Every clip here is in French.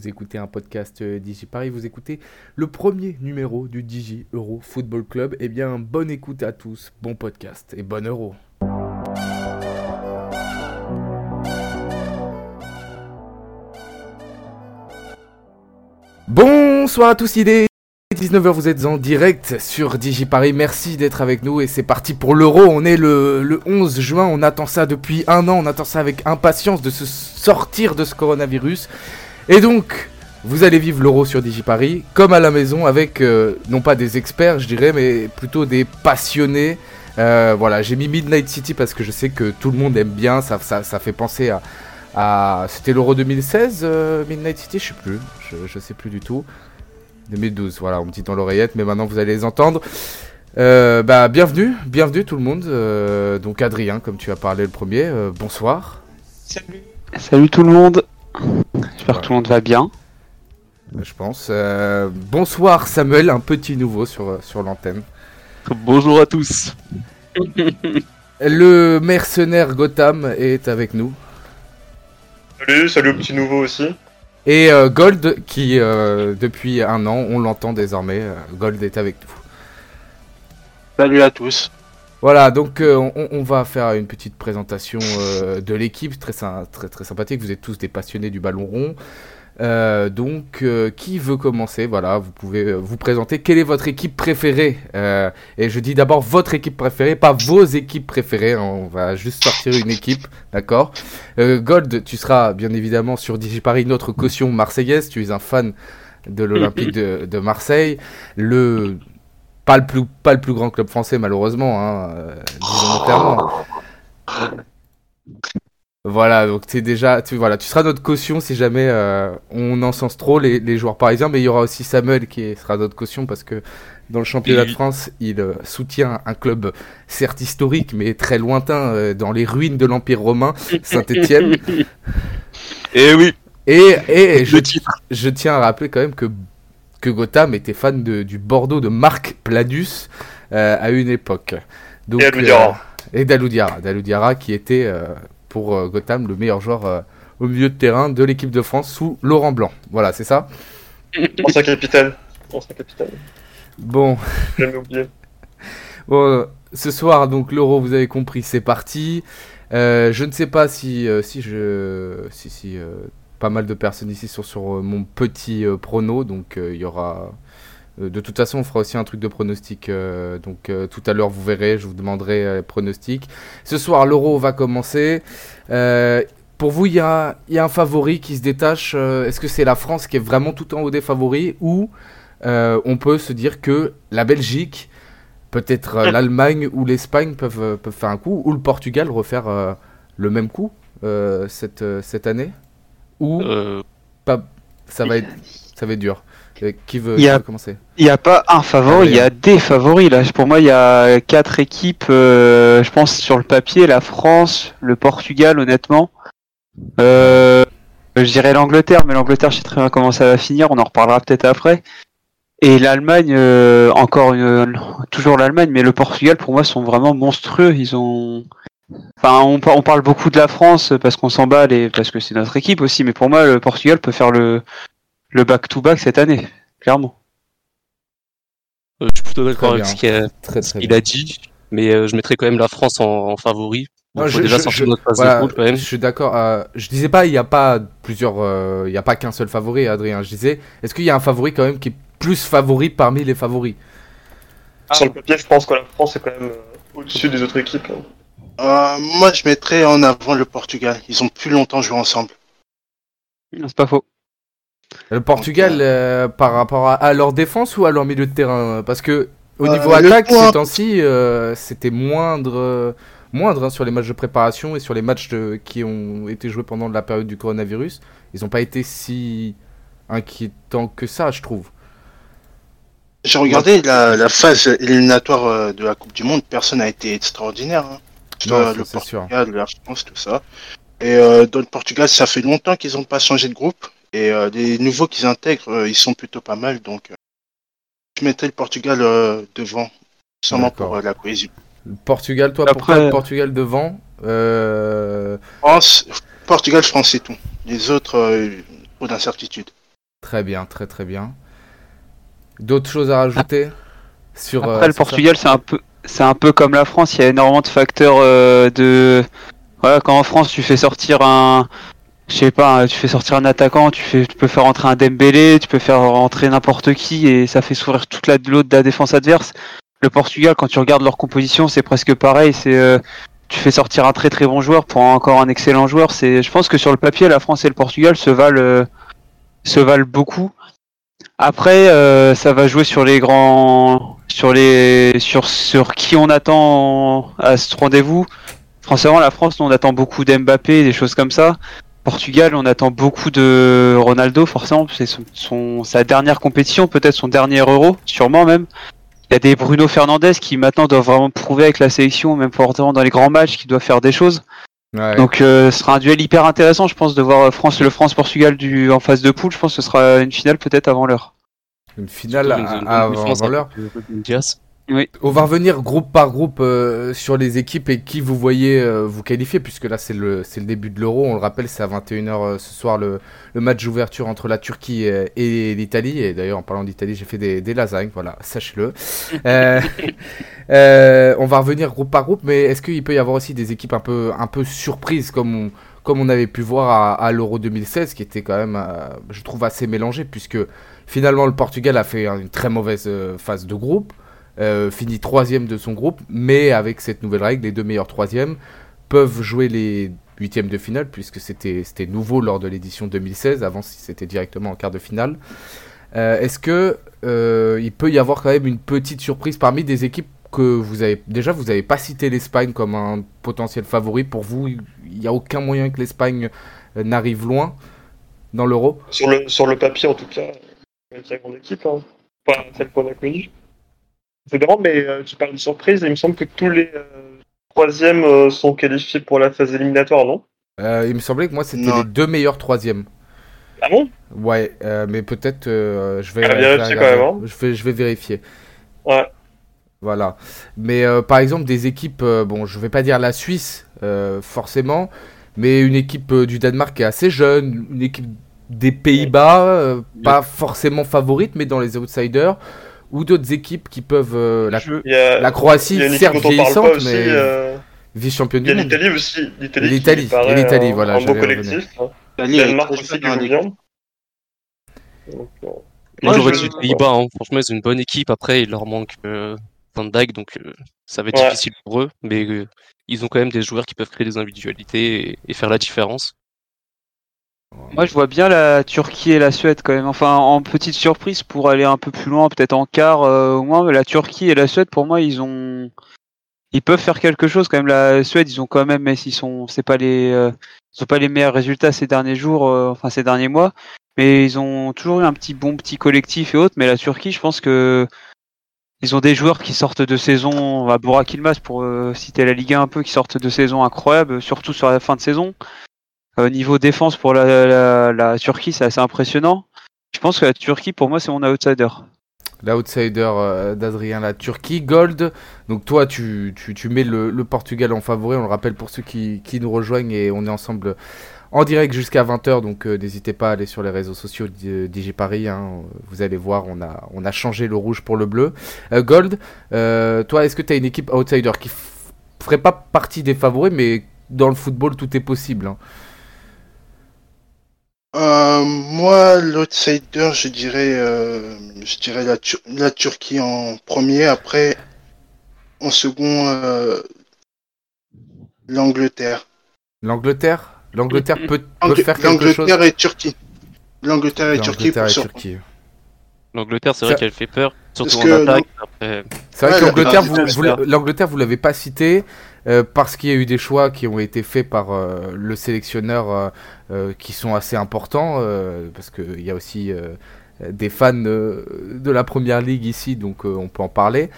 vous écoutez un podcast euh, Digi Paris, vous écoutez le premier numéro du Digi Euro Football Club. Eh bien, bonne écoute à tous, bon podcast et bon euro. Bonsoir à tous, il est 19h, vous êtes en direct sur DigiParis. Merci d'être avec nous et c'est parti pour l'Euro. On est le, le 11 juin, on attend ça depuis un an, on attend ça avec impatience de se sortir de ce coronavirus. Et donc, vous allez vivre l'Euro sur DigiParis comme à la maison avec euh, non pas des experts, je dirais, mais plutôt des passionnés. Euh, voilà, j'ai mis Midnight City parce que je sais que tout le monde aime bien, ça, ça, ça fait penser à. à... C'était l'Euro 2016, euh, Midnight City, je sais plus, je, je sais plus du tout. 2012, voilà, on me dit dans l'oreillette, mais maintenant vous allez les entendre. Euh, bah, bienvenue, bienvenue tout le monde. Euh, donc Adrien, comme tu as parlé le premier, euh, bonsoir. Salut. Salut tout le monde. J'espère que tout le monde va bien. Je pense. Euh, bonsoir Samuel, un petit nouveau sur, sur l'antenne. Bonjour à tous. Le mercenaire Gotham est avec nous. Salut, salut au petit nouveau aussi. Et euh, Gold, qui euh, depuis un an, on l'entend désormais, euh, Gold est avec nous. Salut à tous. Voilà, donc euh, on, va faire une petite présentation euh, de l'équipe, très, très, sympathique. Vous êtes tous des passionnés du ballon rond. Euh, donc, qui veut commencer? Voilà, vous pouvez vous présenter. Quelle est votre équipe préférée? Et je dis d'abord votre équipe préférée, pas vos équipes préférées. hein. On va juste sortir une équipe, d'accord? Gold, tu seras bien évidemment sur DigiParis, notre caution marseillaise. Tu es un fan de l'Olympique de, de Marseille. Le pas le plus pas le plus grand club français malheureusement hein, euh. Voilà, donc tu déjà tu voilà, tu seras notre caution si jamais euh, on encense trop les, les joueurs parisiens, mais il y aura aussi Samuel qui est- sera notre caution parce que dans le championnat de France, il euh, soutient un club certes historique mais très lointain euh, dans les ruines de l'Empire romain, Saint-Étienne. Et oui, Et, et je, je tiens à rappeler quand même que, que Gotham était fan de, du Bordeaux de Marc Planus euh, à une époque. Donc, Et Aloudiara. euh, et d'Aloudiara. D'Aloudiara qui était euh, pour euh, Gotham le meilleur joueur euh, au milieu de terrain de l'équipe de France sous Laurent Blanc. Voilà, c'est ça Ancien capitaine. Ancien capitaine. Bon, J'ai jamais oublié. Bon, euh, ce soir, donc l'euro, vous avez compris, c'est parti. Euh, je ne sais pas si, euh, si je, si, si euh, pas mal de personnes ici sont sur euh, mon petit euh, prono, donc euh, il y aura. de toute façon, on fera aussi un truc de pronostic. euh, donc euh, tout à l'heure, vous verrez, je vous demanderai euh, les pronostics. Ce soir, l'euro va commencer. Pour vous, il y a, il y a un favori qui se détache. Est-ce que c'est la France qui est vraiment tout en haut des favoris ou on peut se dire que la Belgique Peut-être euh, l'Allemagne ou l'Espagne peuvent, peuvent faire un coup, ou le Portugal refaire le même coup cette, cette année? Ou Euh, pas, ça, va être, ça va être dur. Euh, qui veut, Il y a- qui veut commencer Il n'y a pas un favori, il y a des favoris là. Pour moi, il y a quatre équipes. euh, je pense sur le papier, la France, le Portugal, honnêtement. Euh, je dirais l'Angleterre, mais l'Angleterre, je sais très bien comment ça va finir. On en reparlera peut-être après. Et l'Allemagne, euh, encore une, toujours l'Allemagne, mais le Portugal, pour moi, sont vraiment monstrueux. Ils ont, enfin, on, par- on parle beaucoup de la France parce qu'on s'emballe et parce que c'est notre équipe aussi. Mais pour moi, le Portugal peut faire le le back-to-back cette année, clairement. euh, je suis plutôt d'accord avec ce qu'il a, Très ce très qu'il bien. a dit, mais euh, je mettrais quand même la France en, en favori. Je- déjà je- sortir je- de notre phase Voilà, de poule quand même. je suis d'accord. euh, je disais pas, il n'y a pas plusieurs, euh, il y a pas qu'un seul favori, Adrien. Je disais, est-ce qu'il y a un favori quand même qui est plus favori parmi les favoris? Sur le papier, je pense que la France est quand même au-dessus des autres équipes. hein. Euh, moi, je mettrais en avant le Portugal. Ils ont plus longtemps joué ensemble. C'est pas faux. Le Portugal euh, par rapport à, à leur défense ou à leur milieu de terrain? Parce que au Euh, niveau attaque, point- ces temps-ci, euh, c'était moindre, euh, moindre hein, sur les matchs de préparation et sur les matchs de- qui ont été joués pendant la période du coronavirus. Ils n'ont pas été si inquiétants que ça, je trouve. J'ai regardé la, la phase éliminatoire de la Coupe du Monde. Personne n'a été extraordinaire. Hein. Le. Portugal, la France, tout ça. Et euh, dans le Portugal, ça fait longtemps qu'ils n'ont pas changé de groupe. Et euh, les nouveaux qu'ils intègrent, euh, ils sont plutôt pas mal. Donc, euh, je mettrais le Portugal euh, devant, seulement pour euh, la cohésion. Le Portugal, toi, Après- pourquoi le Portugal devant Euh, France, Portugal, France, c'est tout. Les autres, euh, trop d'incertitude. Très bien, très très bien. D'autres choses à rajouter sur Après, euh, le sur Portugal, c'est un peu, c'est un peu comme la France. Il y a énormément de facteurs euh, de. Voilà, quand en France, tu fais sortir un, je sais pas, tu fais sortir un attaquant, tu fais, tu peux faire rentrer un Dembélé, tu peux faire rentrer n'importe qui et ça fait sourire toute la l'autre de la défense adverse. Le Portugal, quand tu regardes leur composition, c'est presque pareil. C'est, euh, tu fais sortir un très très bon joueur pour encore un excellent joueur. C'est, je pense que sur le papier, la France et le Portugal se valent, euh, se valent beaucoup. Après, euh, ça va jouer sur les grands, sur les, sur sur qui on attend à ce rendez-vous. Forcément, la France, on attend beaucoup d'Mbappé, des choses comme ça. Portugal, on attend beaucoup de Ronaldo, forcément, c'est son, sa dernière compétition, peut-être son dernier Euro, sûrement même. Il y a des Bruno Fernandes qui maintenant doivent vraiment prouver avec la sélection, même fortement dans les grands matchs, qui doivent faire des choses. Ouais. Donc, euh, ce sera un duel hyper intéressant, je pense, de voir France, le France-Portugal du en phase de poule. Je pense que ce sera une finale peut-être avant l'heure. Une finale Surtout à- à- avant l'heure. On va revenir groupe par groupe euh, sur les équipes et qui vous voyez euh, vous qualifier, puisque là c'est le, c'est le début de l'Euro. On le rappelle, c'est à 21h euh, ce soir le, le match d'ouverture entre la Turquie euh, et l'Italie. Et d'ailleurs, en parlant d'Italie, j'ai fait des, des lasagnes, voilà, sachez-le. Euh, euh, on va revenir groupe par groupe, mais est-ce qu'il peut y avoir aussi des équipes un peu, un peu surprises comme on, comme on avait pu voir à, à l'Euro 2016, qui était quand même, euh, je trouve, assez mélangé, puisque finalement le Portugal a fait une très mauvaise phase de groupe euh, finit troisième de son groupe, mais avec cette nouvelle règle, les deux meilleurs troisièmes peuvent jouer les huitièmes de finale, puisque c'était nouveau lors de l'édition 2016, avant c'était directement en quart de finale. Euh, Est-ce que euh, il peut y avoir quand même une petite surprise parmi des équipes que vous avez déjà vous n'avez pas cité l'Espagne comme un potentiel favori pour vous? Il n'y a aucun moyen que l'Espagne euh, n'arrive loin dans l'Euro? Sur le, sur le papier, en tout cas, une très grande équipe. Hein. Pas celle qu'on a connue. C'est drôle, mais euh, tu parles de surprise. Il me semble que tous les euh, troisièmes euh, sont qualifiés pour la phase éliminatoire, non? Euh, il me semblait que moi c'était les deux meilleurs troisièmes Ah bon? Ouais, euh, mais peut-être euh, je vais, À je vais vérifier quand même, hein. Je vais, je vais vérifier. Ouais. Voilà. Mais euh, par exemple des équipes, euh, bon, je vais pas dire la Suisse euh, forcément, mais une équipe euh, du Danemark qui est assez jeune, une équipe des Pays-Bas, euh, pas forcément favorite, mais dans les outsiders, ou d'autres équipes qui peuvent euh, la, Je- Il y a, la Croatie, certes vieillissante, aussi. mais euh, vice-championne Il y a du monde. l'Italie aussi. L'Italie, L'Italie, voilà, Un beau collectif. hein. Danemark aussi qui joue bien. Donc, Moi, j'aurais dit les Pays-Bas. Hein. Franchement, c'est une bonne équipe. Après, il leur manque euh, Van Dijk, donc euh, ça va être Ouais. difficile pour eux. Mais euh, ils ont quand même des joueurs qui peuvent créer des individualités et, et faire la différence. Moi, je vois bien la Turquie et la Suède quand même. Enfin, en petite surprise pour aller un peu plus loin, peut-être en quart euh, au moins. mais La Turquie et la Suède, pour moi, ils ont, ils peuvent faire quelque chose quand même. La Suède, ils ont quand même, mais s'ils sont, c'est pas les, euh, ils ont pas les meilleurs résultats ces derniers jours, euh, enfin ces derniers mois, mais ils ont toujours eu un petit bon petit collectif et autres. Mais la Turquie, je pense que ils ont des joueurs qui sortent de saison, à Burak Yilmaz pour euh, citer la Ligue 1 un peu, qui sortent de saison incroyables, surtout sur la fin de saison. Au niveau défense pour la, Turquie, c'est assez impressionnant. Je pense que la Turquie, pour moi, c'est mon outsider. L'outsider euh, d'Adrien, la Turquie. Gold, donc toi tu, tu, mets le, Portugal en favori, on le rappelle pour ceux qui, qui nous rejoignent et on est ensemble en direct jusqu'à 20h, donc euh, n'hésitez pas à aller sur les réseaux sociaux d'I- DigiParis, hein, vous allez voir, on a, on a changé le rouge pour le bleu. Euh, Gold, toi est-ce que tu as une équipe outsider qui f- ferait pas partie des favoris, mais dans le football tout est possible hein? Euh, moi, l'outsider, je dirais, euh, je dirais la, Tur- la Turquie en premier. Après, en second, euh, l'Angleterre. L'Angleterre? L'Angleterre peut, peut faire quelque chose? L'Angleterre et Turquie. L'Angleterre et Turquie L'Angleterre pour et sûr. Turquie. L'Angleterre, c'est vrai qu'elle fait peur, surtout Parce en que attaque. Après, C'est vrai Ouais, que l'Angleterre, la- vous, la- vous l'a- l'Angleterre, vous l'avez pas cité euh, parce qu'il y a eu des choix qui ont été faits par euh, le sélectionneur euh, euh, qui sont assez importants euh, parce qu'il y a aussi euh, des fans euh, de la première ligue ici, donc euh, on peut en parler.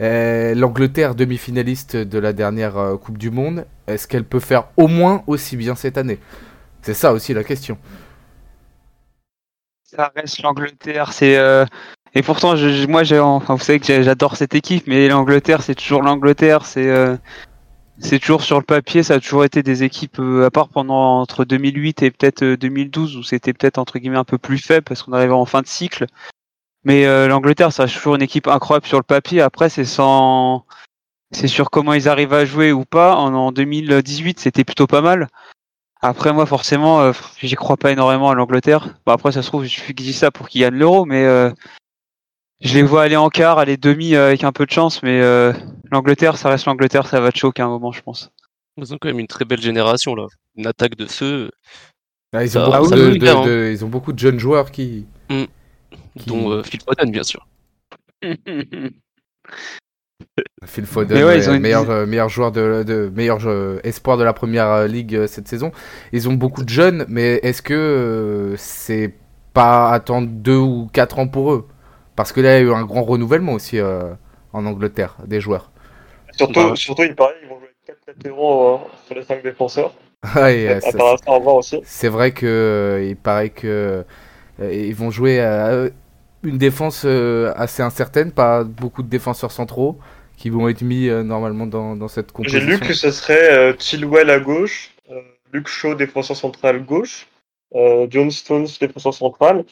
Euh, L'Angleterre, demi-finaliste de la dernière euh, Coupe du Monde, est-ce qu'elle peut faire au moins aussi bien cette année? C'est ça aussi la question. Ça reste l'Angleterre, c'est euh, et pourtant je, moi j'ai enfin vous savez que j'adore cette équipe, mais l'Angleterre c'est toujours l'Angleterre, c'est euh, c'est toujours sur le papier, ça a toujours été des équipes, euh, à part pendant entre 2008 et peut-être euh, 2012, où c'était peut-être entre guillemets un peu plus faible parce qu'on arrivait en fin de cycle. Mais euh, l'Angleterre, ça reste toujours une équipe incroyable sur le papier. Après, c'est sans, c'est sur comment ils arrivent à jouer ou pas. En, en 2018, c'était plutôt pas mal. Après, moi, forcément, euh, j'y crois pas énormément à l'Angleterre. Bon, après, ça se trouve, je dis ça pour qu'ils gagnent l'euro, mais euh, je les vois aller en quart, aller demi euh, avec un peu de chance. Mais euh, l'Angleterre, ça reste l'Angleterre, ça va te choquer à un moment, je pense. Ils ont quand même une très belle génération là. Une attaque de feu, Ah, ils, ont Ça- beaucoup ça de, nous libère, de- de- ils ont beaucoup de jeunes joueurs qui. Qui- dont euh, Phil Foden bien sûr. Phil Foden, ouais, une meilleur, euh, meilleur joueur de, de meilleur euh, espoir de la première euh, ligue euh, cette saison. Ils ont beaucoup de jeunes, mais est-ce que euh, c'est pas attendre deux ou quatre ans pour eux? Parce que là, il y a eu un grand renouvellement aussi euh, en Angleterre des joueurs. Surtout, Bah. surtout, il paraît qu'ils vont jouer avec 4 latéraux euh, sur les 5 défenseurs. Euh, ça- Intéressant à voir aussi. c'est vrai que euh, il paraît que euh, ils vont jouer à une défense euh, assez incertaine, pas beaucoup de défenseurs centraux qui vont être mis euh, normalement dans, dans cette J'ai composition. lu que ce serait euh, Chilwell à gauche, euh, Luke Shaw défenseur central gauche, euh, John Stones défenseur central,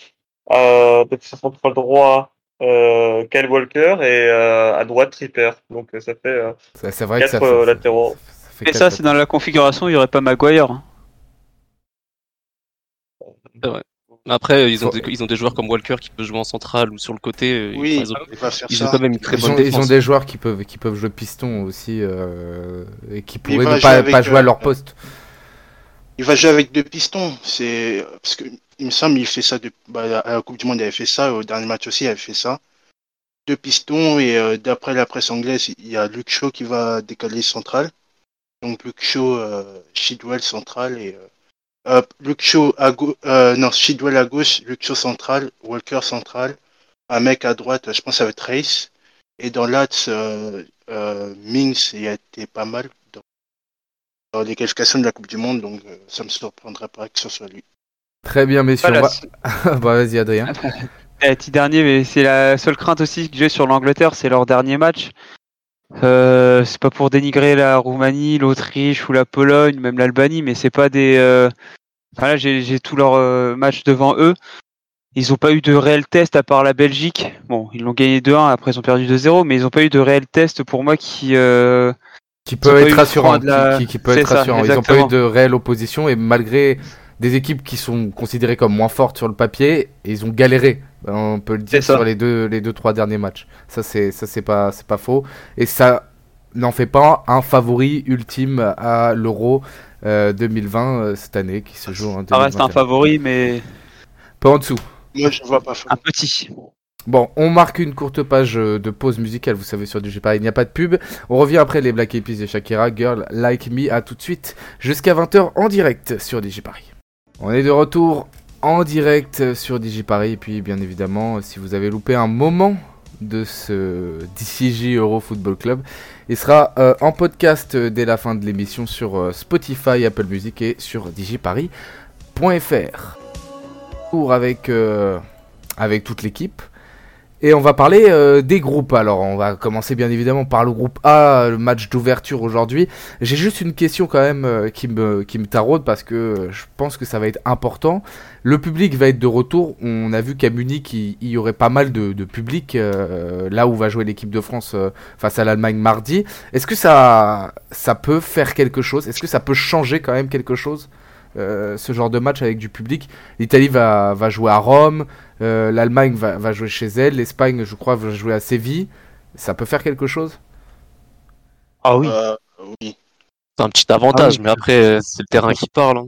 euh, défenseur central droit euh, Kyle Walker et euh, à droite Tripper. Donc ça fait euh, C'est vrai que ça quatre fait, euh, ça- latéraux. ça fait Et ça, c'est dans la configuration, il y aurait pas Maguire. hein. Après ils ont, des, ils ont des joueurs comme Walker qui peut jouer en centrale ou sur le côté. euh, Oui, ils, ont, ils quand même une très Ils bonne ont, ils ont des joueurs qui peuvent, qui peuvent jouer piston aussi euh, et qui Il pourraient ne jouer pas, pas jouer à leur poste. Il va jouer avec deux pistons. C'est parce que il me semble il fait ça de... bah, à la Coupe du Monde il avait fait ça au dernier match aussi il avait fait ça. Deux pistons et euh, d'après la presse anglaise il y a Luke Shaw qui va décaler central. Donc Luke Shaw, euh, Shidwell central et euh, Luke Shaw à gauche, euh, non Shidwell à gauche, Luke Shaw central, Walker central, un mec à droite, je pense que ça va être et dans l'axe euh, euh, Mings il a été pas mal dans, dans les qualifications de la Coupe du Monde donc ça me surprendrait pas que ce soit lui. Très bien, messieurs. Voilà, on va- bah, vas-y, Adrien. Eh, petit dernier, mais c'est la seule crainte aussi que j'ai sur l'Angleterre, c'est leur dernier match. Euh, c'est pas pour dénigrer la Roumanie, l'Autriche ou la Pologne, même l'Albanie, mais c'est pas des. Euh... Enfin là, j'ai tous leurs euh, matchs devant eux. Ils ont pas eu de réel test à part la Belgique. Bon, ils l'ont gagné 2-1, après ils ont perdu 2-0, mais ils ont pas eu de réel test pour moi qui. Qui peut être rassurant. la- Qui, qui- qui peut être ça, rassurant. Ils n'ont pas eu de réelle opposition et malgré des équipes qui sont considérées comme moins fortes sur le papier, ils ont galéré. On peut le dire sur les deux, les deux trois derniers matchs. Ça c'est, ça c'est pas, c'est pas faux. Et ça n'en fait pas un favori ultime à l'Euro euh, 2020 euh, cette année qui se joue en Ça reste un 2021. favori, mais Peu en dessous. Moi je vois pas un petit. Bon, on marque une courte page euh, de pause musicale, vous savez, sur du G il n'y a pas de pub. On revient après les Black Eyed Peas et Shakira, Girl Like Me, à tout de suite, jusqu'à 20h en direct sur Digiparis. On est de retour en direct sur Digiparis, et puis bien évidemment, si vous avez loupé un moment de ce DCJ Euro Football Club, il sera euh, en podcast dès la fin de l'émission sur euh, Spotify, Apple Music et sur digiparis.fr. Pour avec, euh, avec toute l'équipe. Et on va parler euh, des groupes. Alors, on va commencer bien évidemment par le groupe A, le match d'ouverture aujourd'hui. J'ai juste une question quand même euh, qui me qui me taraude parce que euh, je pense que ça va être important. Le public va être de retour. On a vu qu'à Munich, il, il y aurait pas mal de, de public euh, là où va jouer l'équipe de France euh, face à l'Allemagne mardi. Est-ce que ça ça peut faire quelque chose? Est-ce que ça peut changer quand même quelque chose euh, ce genre de match avec du public? L'Italie va, va jouer à Rome, euh, l'Allemagne va, va jouer chez elle, l'Espagne, je crois, va jouer à Séville. Ça peut faire quelque chose? Ah oui. Euh, oui. C'est un petit avantage, Ah oui. mais après euh, c'est le terrain qui parle. hein.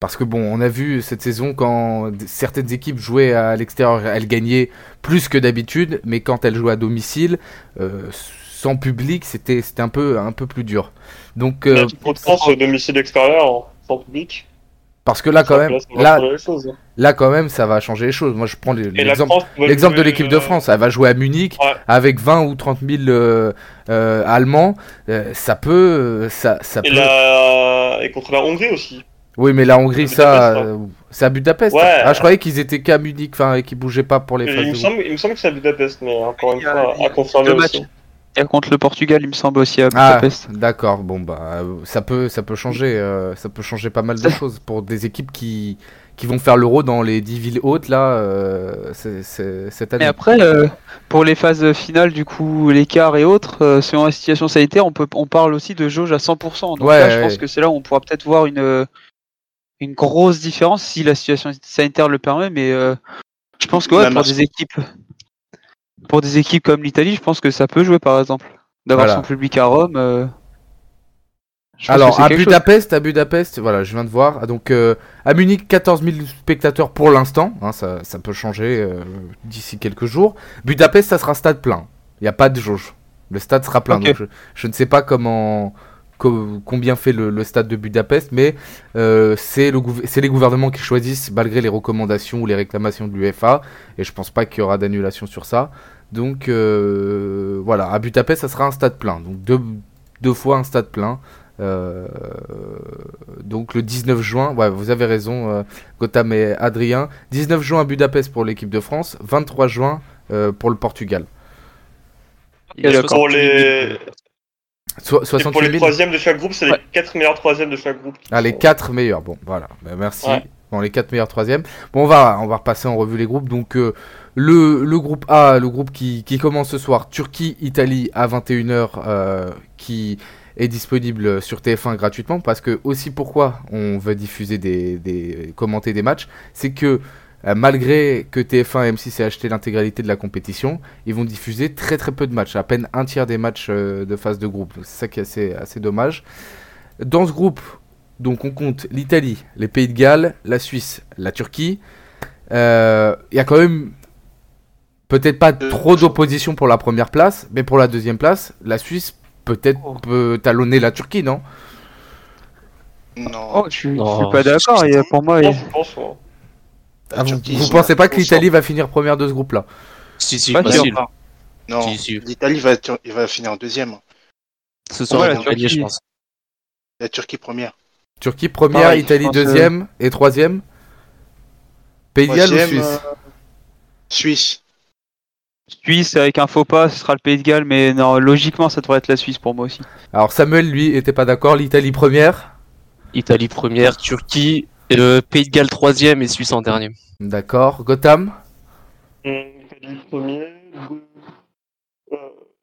Parce que bon, on a vu cette saison quand certaines équipes jouaient à l'extérieur, elles gagnaient plus que d'habitude, mais quand elles jouaient à domicile, euh, sans public, c'était c'était un peu un peu plus dur. Donc euh, de France au domicile extérieur, sans public. Parce que là quand même, là choses. là quand même, ça va changer les choses. Moi, je prends l'exemple de l'équipe de euh, France, elle va jouer à Munich Ouais. avec 20 ou 30 000 euh, euh, Allemands. euh, ça peut, ça, ça Et, peut. la... et contre la Hongrie aussi. Oui, mais la Hongrie, ça, Budapest, euh, c'est à Budapest. Ouais. Ah, je croyais qu'ils étaient qu'à Munich, enfin, et qu'ils bougeaient pas pour les il, me de semble, il me semble que c'est à Budapest, mais encore une fois, à confirmer aussi. A contre le Portugal, il me semble aussi à Ah, Budapest. d'accord. Bon bah ça peut ça peut changer euh, ça peut changer pas mal de choses pour des équipes qui qui vont faire l'Euro dans les 10 villes hautes là euh, c'est- c'est- cette année. Mais après, euh, pour les phases finales, du coup, l'écart et autres, euh, selon la situation sanitaire, on, peut, on parle aussi de jauge à 100%. Donc Ouais, là, je ouais. pense que c'est là où on pourra peut-être voir une, une grosse différence si la situation sanitaire le permet. Mais euh, je pense que ouais, pour des équipes, pour des équipes comme l'Italie, je pense que ça peut jouer par exemple. D'avoir Voilà. son public à Rome. euh, Alors à chose. Budapest, à Budapest, voilà, je viens de voir. Ah, Donc euh, à Munich, 14 000 spectateurs pour l'instant. hein, ça, ça peut changer euh, d'ici quelques jours. Budapest, ça sera stade plein. Il n'y a pas de jauge. Le stade sera plein. Donc je, je ne sais pas comment, co- combien fait le, le stade de Budapest, mais euh, c'est le les gouvernements qui choisissent malgré les recommandations ou les réclamations de l'UEFA. Et je pense pas qu'il y aura d'annulation sur ça. Donc euh, voilà, à Budapest, ça sera un stade plein. Donc deux, deux fois un stade plein. Euh, donc le 19 juin, ouais, vous avez raison, euh, Gotham et Adrien. 19 juin à Budapest pour l'équipe de France, 23 juin euh, pour le Portugal. Il y a d'accord. Pour 68 les, 000. So- et 68 pour les 000 troisièmes de chaque groupe, c'est Ouais. les quatre meilleurs troisièmes de chaque groupe. Ah, les sont- 4 meilleurs. Bon, voilà. Bah, merci. Ouais. Bon, les 4 meilleurs troisièmes. Bon, on va, on va repasser en revue les groupes. Donc, euh, le, le groupe A, le groupe qui, qui commence ce soir, Turquie-Italie à 21h, euh, qui est disponible sur TF1 gratuitement. Parce que, aussi, pourquoi on veut diffuser des, des commenter des matchs, c'est que euh, malgré que TF1 et M6 aient acheté l'intégralité de la compétition, ils vont diffuser très très peu de matchs, à peine un tiers des matchs euh, de phase de groupe. Donc, C'est ça qui est assez, assez dommage. Dans ce groupe, donc on compte l'Italie, les Pays de Galles, la Suisse, la Turquie. Euh, Il y a quand même peut-être pas trop d'opposition pour la première place, mais pour la deuxième place, la Suisse peut-être Oh. peut talonner la Turquie, non? Non. Oh, je, suis- je suis pas d'accord. pour moi, il- je pense, ouais. Ah, Vous, pensez pas que l'Italie va finir première de ce groupe-là? Si, si, Pas. Non, Si, si. l'Italie va, va finir en deuxième. Ce Ouais, ils la Turquie. je pense. La Turquie première. Turquie première, Pareil, Italie deuxième et troisième Pays de Galles ou Suisse euh, Suisse. Suisse avec un faux pas, ce sera le Pays de Galles, mais non, logiquement, ça devrait être la Suisse pour moi aussi. Alors Samuel, lui, était pas d'accord. L'Italie première? Italie première, Turquie, euh, Pays de Galles troisième et Suisse en dernier. D'accord. Gotham Italie premier, euh,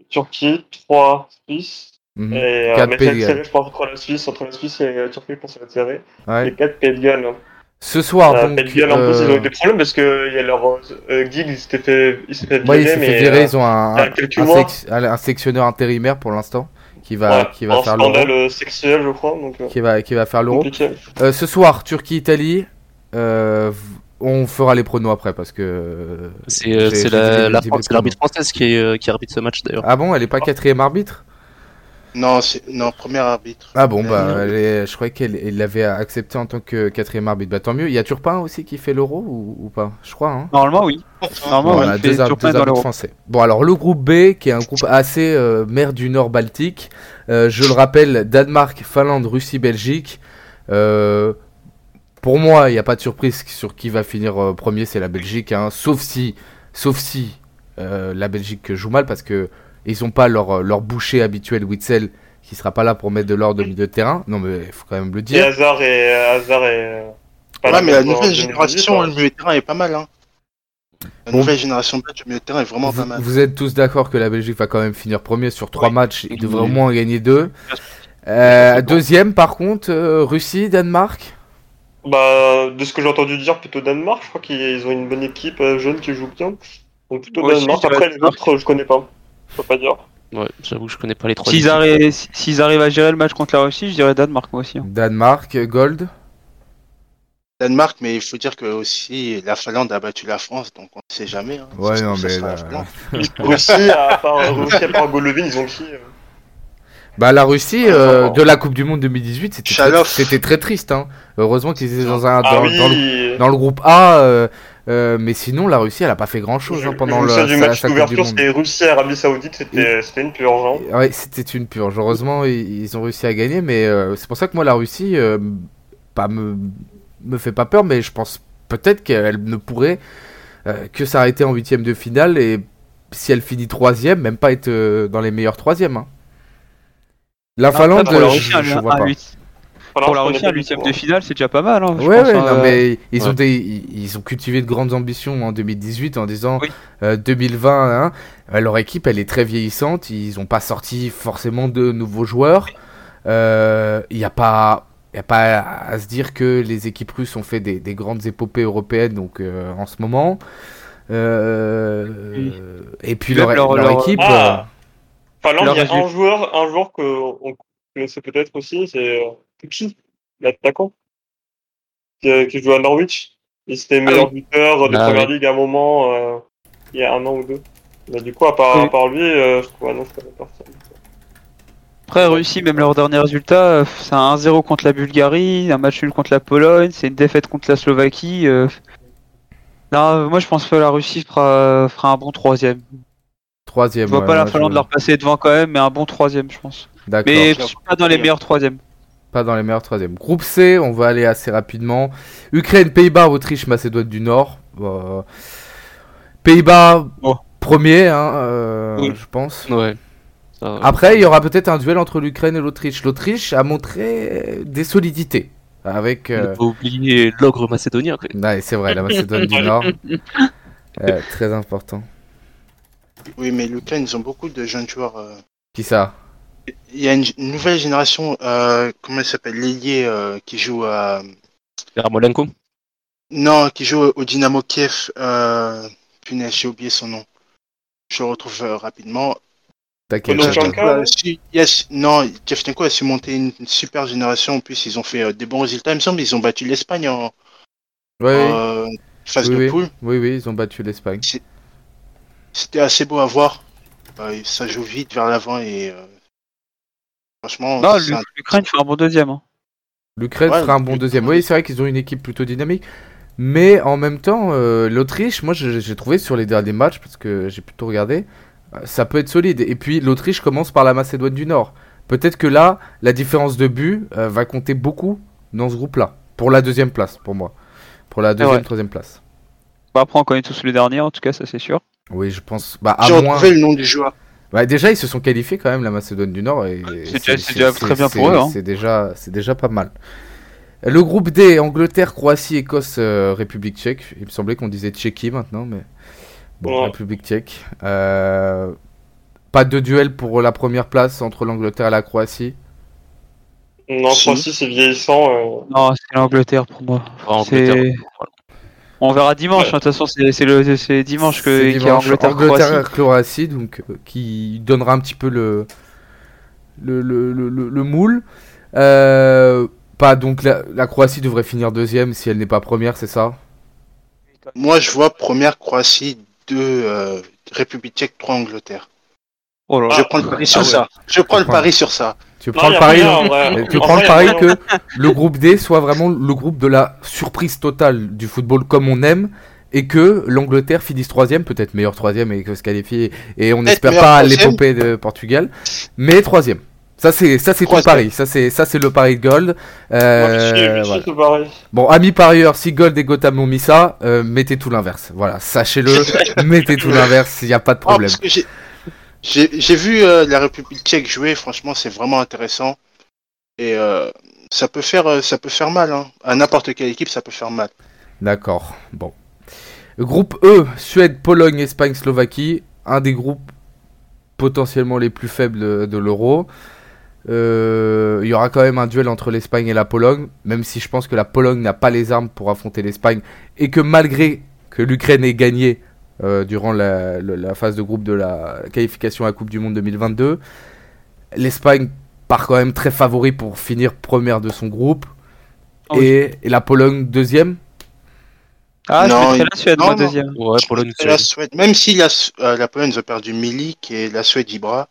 Turquie, trois, Suisse. Mhm. Et euh, Quatre mais Pays c'est de Galles. serré, je pense, entre la Suisse, entre la Suisse et la Turquie, va être serré. Ouais. Les quatre Pays de Galles. hein. Ce soir, Euh, donc. Pays de Galles, en plus, ils ont euh, eu des problèmes parce que il y a leur euh, Gig, il s'était fait, il s'est fait Ouais, virer, il s'est mais fait virer, euh, ils ont sec- un sectionneur intérimaire pour l'instant qui va, ouais, qui va un faire l'euro. scandale sexuel, je crois. Donc, euh, Qui va, qui va faire l'euro. Euh, ce soir, Turquie-Italie. euh, on fera les pronos après parce que. C'est euh, j'ai la, la l'arbitre française qui, est, euh, qui arbitre ce match d'ailleurs. Ah bon, elle est pas quatrième arbitre? Non, c'est non, premier arbitre. Ah bon, bah, elle est- je croyais qu'elle l'avait accepté en tant que quatrième arbitre. Bah tant mieux. Il y a Turpin aussi qui fait l'euro ou, ou pas? Je crois, hein. Normalement, oui. Normalement, Bon, on a deux, ar- arbitres l'Euro. français. Bon, alors le groupe B, qui est un groupe assez euh, mer du Nord Baltique. Euh, je le rappelle, Danemark, Finlande, Russie, Belgique. Euh, pour moi, il n'y a pas de surprise sur qui va finir euh, premier, c'est la Belgique. hein. sauf si, sauf si euh, la Belgique joue mal parce que ils n'ont pas leur, leur boucher habituel, Witzel, qui sera pas là pour mettre de l'ordre au milieu de terrain. Non, mais il faut quand même le Et dire. Hazard et Hazard et. pas Ouais, le mais la nouvelle génération, 2018, le milieu de terrain est pas mal. Hein. La Bon. nouvelle génération belge, le milieu de terrain est vraiment Vous, pas mal. vous êtes tous d'accord que la Belgique va quand même finir premier sur trois Oui. matchs. Il devrait au moins en gagner deux. Euh, deuxième, par contre, euh, Russie, Danemark? Bah, de ce que j'ai entendu dire, plutôt Danemark. Je crois qu'ils ont une bonne équipe euh, jeune qui joue bien. Donc plutôt Danemark. Après, les autres, je connais pas. Je peux pas dire. Ouais, j'avoue que je connais pas les trois. S'ils arrivent, s'ils arrivent à gérer le match contre la Russie, je dirais Danemark moi aussi. hein. Danemark, Gold. Danemark, mais il faut dire que aussi la Finlande a battu la France, donc on ne sait jamais. Hein. Ouais, non, mais la. Russie, à part, Russie, à part Golovin, ils ont qui euh Bah, la Russie, euh, de la Coupe du Monde 2018, c'était très, très triste. Hein. Heureusement qu'ils étaient dans, un, Ah dans, oui, dans le, dans le groupe A. euh, euh, mais sinon, la Russie, elle a pas fait grand chose je- pendant le, du match d'ouverture, c'était Russie Arabie Saoudite, c'était c'était une purge. hein. Ouais, c'était une purge. Heureusement, ils, ont réussi à gagner, mais euh, c'est pour ça que moi, la Russie, euh, pas me, me fait pas peur, mais je pense peut-être qu'elle ne pourrait euh, que s'arrêter en huitième de finale et si elle finit troisième, même pas être euh, dans les meilleurs troisièmes. hein. La Finlande, je, je vois pas. Pour la Russie, un huitième de finale, c'est déjà pas mal. Hein, je Ouais, pense, ouais, hein, non, euh, mais ils ouais. ont des, ils ont cultivé de grandes ambitions en 2018 en disant Oui. euh, 2020. hein, euh, leur équipe, elle est très vieillissante. Ils ont pas sorti forcément de nouveaux joueurs. Euh, Il n'y a pas, il y a pas à se dire que les équipes russes ont fait des, des grandes épopées européennes donc euh, en ce moment. Euh, Oui. Et puis leur, leur- leur leur- équipe. Ah. Finlande, Leur il y a un joueur, un joueur que on connaissait peut-être aussi, c'est euh, Pucci, l'attaquant, qui, qui joue à Norwich? Il était meilleur buteur de Ah première oui. ligue à un moment, euh, il y a un an ou deux. Mais du coup, à part, Oui. à part lui, euh, je crois, non, je connais personne. Après, Russie, même leur dernier résultat, euh, c'est un 1-0 contre la Bulgarie, un match nul contre la Pologne, c'est une défaite contre la Slovaquie. euh. Non, euh, moi je pense que la Russie fera, fera un bon troisième. troisième. Je vois ouais, pas la Finlande je- leur passer devant quand même, mais un bon troisième, je pense. D'accord. Mais pas dans les meilleurs troisièmes. Pas dans les meilleurs troisièmes. Groupe C, on va aller assez rapidement. Ukraine, Pays-Bas, Autriche, Macédoine du Nord. Euh, Pays-Bas, Oh. premier, hein, euh, Oui. je pense. Ouais. Ça, ouais. Après, il y aura peut-être un duel entre l'Ukraine et l'Autriche. L'Autriche a montré des solidités. Avec. On euh, pas oublié l'ogre macédonien. ouais, c'est vrai, la Macédoine du Nord. Euh, très important. Oui, mais l'Ukraine, ils ont beaucoup de jeunes joueurs. euh. Qui ça? Il y a une nouvelle génération, euh, comment elle s'appelle, l'ailier euh, qui joue à... Yarmolenko Non, qui joue au Dynamo Kiev. Euh... Punaise, j'ai oublié son nom. Je le retrouve euh, rapidement. Si- yes, non, Shevchenko a su monter une, une super génération. En plus, ils ont fait des bons résultats. Il me semble ils ont battu l'Espagne en Ouais, oui. euh, phase Oui, de oui. poule. oui, oui, ils ont battu l'Espagne. C'était assez beau à voir. Ça joue vite vers l'avant et franchement, Non, c'est un- l'Ukraine fait un bon deuxième. hein. L'Ukraine Ouais, fera un bon l'Ukraine. deuxième. Oui, c'est vrai qu'ils ont une équipe plutôt dynamique. Mais en même temps, euh, l'Autriche, moi j'ai trouvé sur les derniers matchs, parce que j'ai plutôt regardé, euh, ça peut être solide. Et puis l'Autriche commence par la Macédoine du Nord. Peut-être que là, la différence de but euh, va compter beaucoup dans ce groupe-là. Pour la deuxième place, pour moi. Pour la deuxième, ouais. troisième place. Bon, après, on connaît tous les derniers, en tout cas, ça c'est sûr. Oui, je pense. Bah, à J'ai moins. retrouvé le nom du joueur. Bah, déjà, ils se sont qualifiés quand même, la Macédoine du Nord. Et c'est déjà- très bien pour eux, hein. C'est déjà, c'est déjà pas mal. Le groupe D, Angleterre, Croatie, Écosse, euh, République tchèque. Il me semblait qu'on disait Tchéquie maintenant, mais bon. République tchèque. Euh, Pas de duel pour la première place entre l'Angleterre et la Croatie? Non, Si. Croatie, c'est vieillissant. euh, Non, c'est l'Angleterre pour moi. Enfin, C'est- Angleterre. Voilà. On verra dimanche, Ouais. hein, de toute façon, c'est c'est le c'est dimanche que- C'est qu'il y a Angleterre-Croatie. Angleterre-Croatie, donc euh, qui donnera un petit peu le le, le, le, le- le moule. Euh, pas donc la, la Croatie devrait finir deuxième si elle n'est pas première, c'est ça? Moi, je vois première Croatie, deux euh, République tchèque, trois Angleterre. Oh là là. Je prends le pari sur Ah ouais. ça. Je prends le prends. pari sur ça. Tu prends le pari, rien, tu prends le que le groupe D soit vraiment le groupe de la surprise totale du football comme on aime et que l'Angleterre finisse troisième, peut-être meilleur troisième et que se qualifie et on n'espère pas l'épopée de Portugal, mais troisième. Ça c'est ça c'est ton pari, ça c'est ça c'est le pari de Gold. Euh, voilà. pareil. Bon, amis parieurs, si Gold et Gotham ont mis ça, euh, mettez tout l'inverse. Voilà, sachez-le, mettez tout l'inverse, il n'y a pas de Oh, problème. J'ai- vu euh, la République tchèque jouer, franchement, c'est vraiment intéressant. Et euh, ça peut faire euh, ça peut faire mal. Hein. À n'importe quelle équipe, ça peut faire mal. D'accord, bon. Groupe E, Suède, Pologne, Espagne, Slovaquie. Un des groupes potentiellement les plus faibles de, l'Euro. Il y aura quand même un duel entre l'Espagne et la Pologne, même si je pense que la Pologne n'a pas les armes pour affronter l'Espagne, et que malgré que l'Ukraine ait gagné euh, durant la, phase de groupe de la qualification à la Coupe du Monde 2022, l'Espagne part quand même très favori pour finir première de son groupe, oui. et, la Pologne deuxième? Ah, je Non, il- la Suède, non, moi, non. deuxième. Ouais, Pologne, la Suède. Même si la, euh, la Pologne a perdu Milik et la Suède Ibra,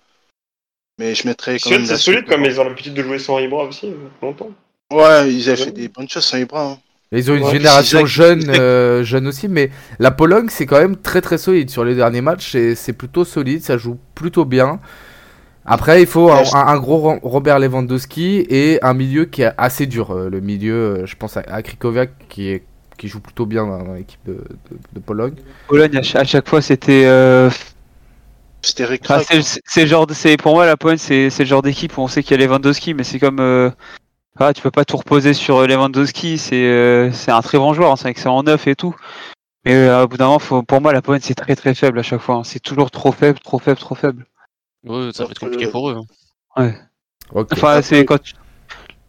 mais je mettrais quand Suède, même c'est la solide Suède comme ils ont l'habitude de jouer sans Ibra aussi, euh, longtemps. Ouais, ils avaient Ouais. fait des bonnes choses sans Ibra. hein. Ils ont une Ouais, génération jeune, euh, jeune aussi, mais la Pologne c'est quand même très très solide sur les derniers matchs. et C'est plutôt solide, ça joue plutôt bien. Après, il faut un, gros Ro- Robert Lewandowski et un milieu qui est assez dur. euh, Le milieu, euh, je pense à, Krikoviak qui, est, qui joue plutôt bien dans, l'équipe de, de- de Pologne. Pologne, à cha- à chaque fois, c'était. euh, c'est, genre, de- c'est pour moi la Pologne, c'est, c'est le genre d'équipe où on sait qu'il y a Lewandowski, mais c'est comme, euh, ah, tu peux pas tout reposer sur euh, Lewandowski. C'est, euh, c'est un très bon joueur, hein, c'est un excellent neuf et tout. Mais euh, au bout d'un moment, faut, pour moi, la Pologne c'est très très faible à chaque fois. hein. C'est toujours trop faible, trop faible, trop faible. Ouais, ça va être compliqué pour eux. hein. Ok. Enfin, c'est quand tu-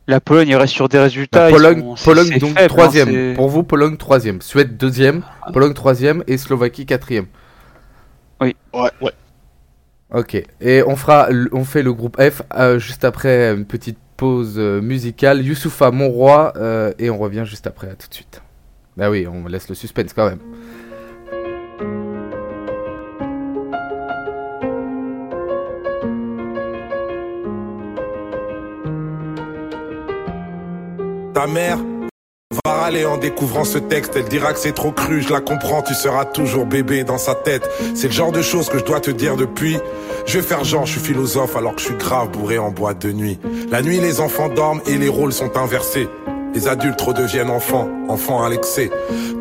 la Pologne il reste sur des résultats. Ils Pologne, sont- Pologne donc faible, hein, troisième. Pour vous, Pologne troisième. Suède deuxième. Pologne troisième et Slovaquie quatrième. Oui. Ouais. Ouais. Ok. Et on fera, on fait le groupe F euh, juste après une petite pause euh, musicale. Youssoufa Monroy euh, et on revient juste après. À tout de suite. Bah oui, on laisse le suspense quand même. Ta mère râler en découvrant ce texte. Elle dira que c'est trop cru, je la comprends, tu seras toujours bébé dans sa tête. C'est le genre de choses que je dois te dire depuis. Je vais faire genre, je suis philosophe alors que je suis grave bourré en boîte de nuit. La nuit, les enfants dorment et les rôles sont inversés. Les adultes redeviennent enfants, enfants à l'excès.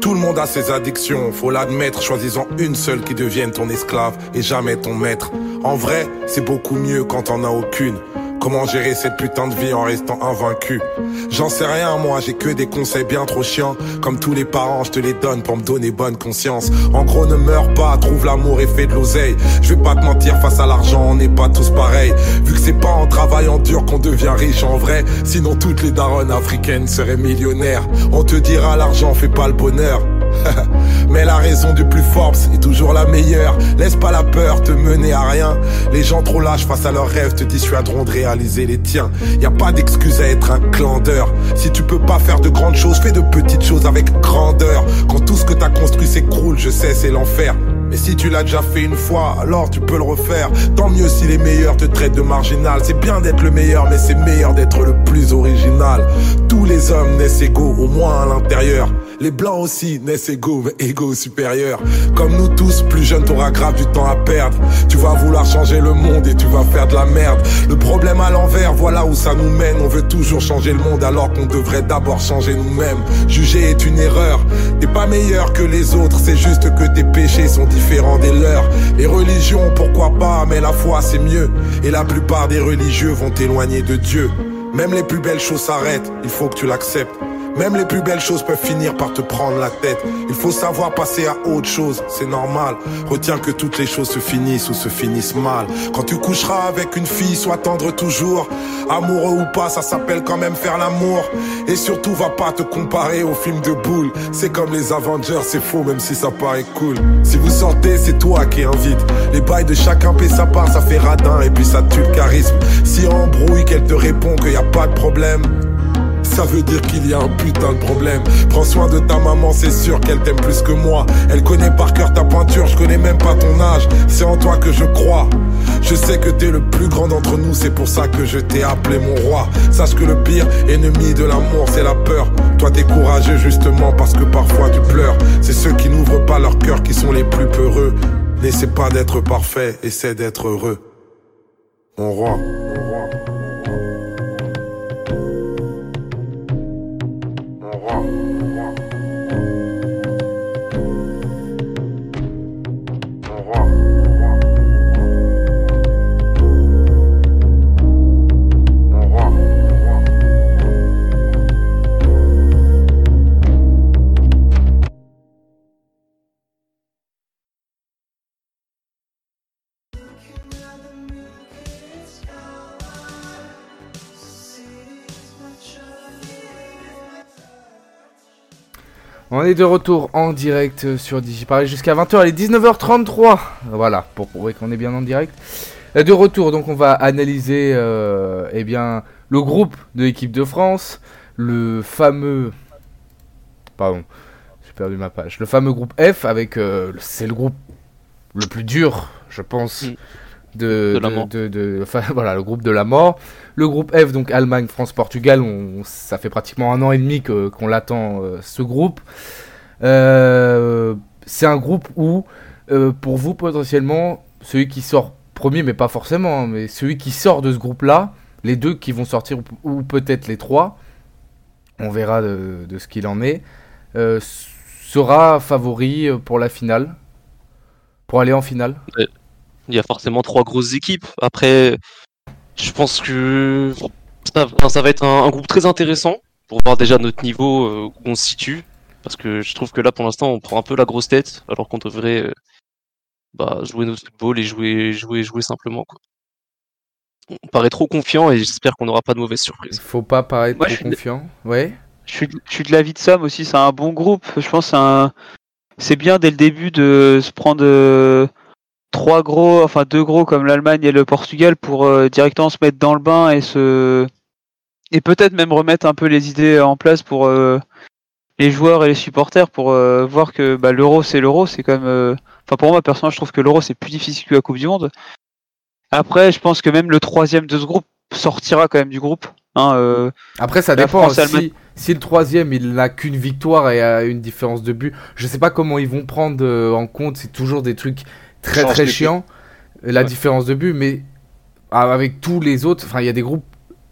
Tout le monde a ses addictions, faut l'admettre. Choisis-en une seule qui devienne ton esclave et jamais ton maître. En vrai, c'est beaucoup mieux quand t'en as aucune. Comment gérer cette putain de vie en restant invaincu J'en sais rien moi, j'ai que des conseils bien trop chiants. Comme tous les parents, je te les donne pour me donner bonne conscience. En gros ne meurs pas, trouve l'amour et fais de l'oseille. Je vais pas te mentir, face à l'argent on n'est pas tous pareils. Vu que c'est pas en travaillant dur qu'on devient riche en vrai. Sinon toutes les daronnes africaines seraient millionnaires. On te dira l'argent fait pas le bonheur mais la raison du plus fort est toujours la meilleure. Laisse pas la peur te mener à rien. Les gens trop lâches face à leurs rêves te dissuaderont de réaliser les tiens. Y a pas d'excuse à être un clandeur. Si tu peux pas faire de grandes choses, fais de petites choses avec grandeur. Quand tout ce que t'as construit s'écroule, je sais, c'est l'enfer. Mais si tu l'as déjà fait une fois, alors tu peux le refaire. Tant mieux si les meilleurs te traitent de marginal. C'est bien d'être le meilleur, mais c'est meilleur d'être le plus original. Tous les hommes naissent égaux, au moins à l'intérieur. Les blancs aussi naissent égaux, égaux supérieurs. Comme nous tous, plus jeune, t'auras grave du temps à perdre. Tu vas vouloir changer le monde et tu vas faire de la merde. Le problème à l'envers, voilà où ça nous mène. On veut toujours changer le monde alors qu'on devrait d'abord changer nous-mêmes. Juger est une erreur. T'es pas meilleur que les autres, c'est juste que tes péchés sont différents des leurs. Les religions, pourquoi pas, mais la foi c'est mieux. Et la plupart des religieux vont t'éloigner de Dieu. Même les plus belles choses s'arrêtent, il faut que tu l'acceptes. Même les plus belles choses peuvent finir par te prendre la tête. Il faut savoir passer à autre chose, c'est normal. Retiens que toutes les choses se finissent ou se finissent mal. Quand tu coucheras avec une fille, sois tendre toujours. Amoureux ou pas, ça s'appelle quand même faire l'amour. Et surtout, va pas te comparer au film de boule. C'est comme les Avengers, c'est faux, même si ça paraît cool. Si vous sortez, c'est toi qui invite. Les bails de chacun paie sa part, ça fait radin et puis ça tue le charisme. Si embrouille, qu'elle te répond qu'il y a pas de problème. Ça veut dire qu'il y a un putain de problème. Prends soin de ta maman, c'est sûr qu'elle t'aime plus que moi. Elle connaît par cœur ta pointure, je connais même pas ton âge. C'est en toi que je crois. Je sais que t'es le plus grand d'entre nous, c'est pour ça que je t'ai appelé mon roi. Sache que le pire ennemi de l'amour, c'est la peur. Toi, t'es courageux justement parce que parfois tu pleures. C'est ceux qui n'ouvrent pas leur cœur qui sont les plus peureux. N'essaie pas d'être parfait, essaie d'être heureux. Mon roi. Est de retour en direct sur Digiparis jusqu'à 20h. Il est 19h33. Voilà, pour prouver qu'on est bien en direct. Euh, De retour, donc on va analyser euh, eh bien, le groupe de l'équipe de France, le fameux... Pardon, j'ai perdu ma page. Le fameux groupe F avec... euh, c'est le groupe le plus dur, je pense, Mm. de, De la mort. de- de- enfin, voilà, le groupe de la mort. Le groupe F, donc Allemagne, France, Portugal, ça fait pratiquement un an et demi qu'on l'attend, euh, ce groupe. Euh, c'est un groupe où, euh, pour vous, potentiellement, celui qui sort premier, mais pas forcément, hein, mais celui qui sort de ce groupe-là, les deux qui vont sortir, ou, peut-être les trois, on verra de, ce qu'il en est, sera favori pour la finale, pour aller en finale? Il y a forcément trois grosses équipes. Après, je pense que ça, va être un, un groupe très intéressant pour voir déjà notre niveau euh, où on se situe. Parce que je trouve que là, pour l'instant, on prend un peu la grosse tête, alors qu'on devrait euh, bah, jouer notre football et jouer, jouer, jouer simplement. Quoi. On paraît trop confiant et j'espère qu'on n'aura pas de mauvaises Il surprises. faut pas paraître Moi, trop confiant. Ouais. Je suis, de- je suis de l'avis de Sam aussi, c'est un bon groupe. Je pense que c'est un- c'est bien dès le début de se prendre euh, trois gros, enfin deux gros comme l'Allemagne et le Portugal pour euh, directement se mettre dans le bain et se et peut-être même remettre un peu les idées en place pour euh, les joueurs et les supporters pour euh, voir que bah, l'euro c'est l'euro, c'est quand même. Enfin pour moi personnellement, je trouve que l'euro c'est plus difficile que la Coupe du Monde. Après, je pense que même le troisième de ce groupe sortira quand même du groupe. Hein, Après, ça dépend. France, si, si le troisième, il n'a qu'une victoire et a une différence de but, je sais pas comment ils vont prendre en compte. C'est toujours des trucs très très chiants, la Ouais. différence de but. Mais avec tous les autres, enfin, il y a des groupes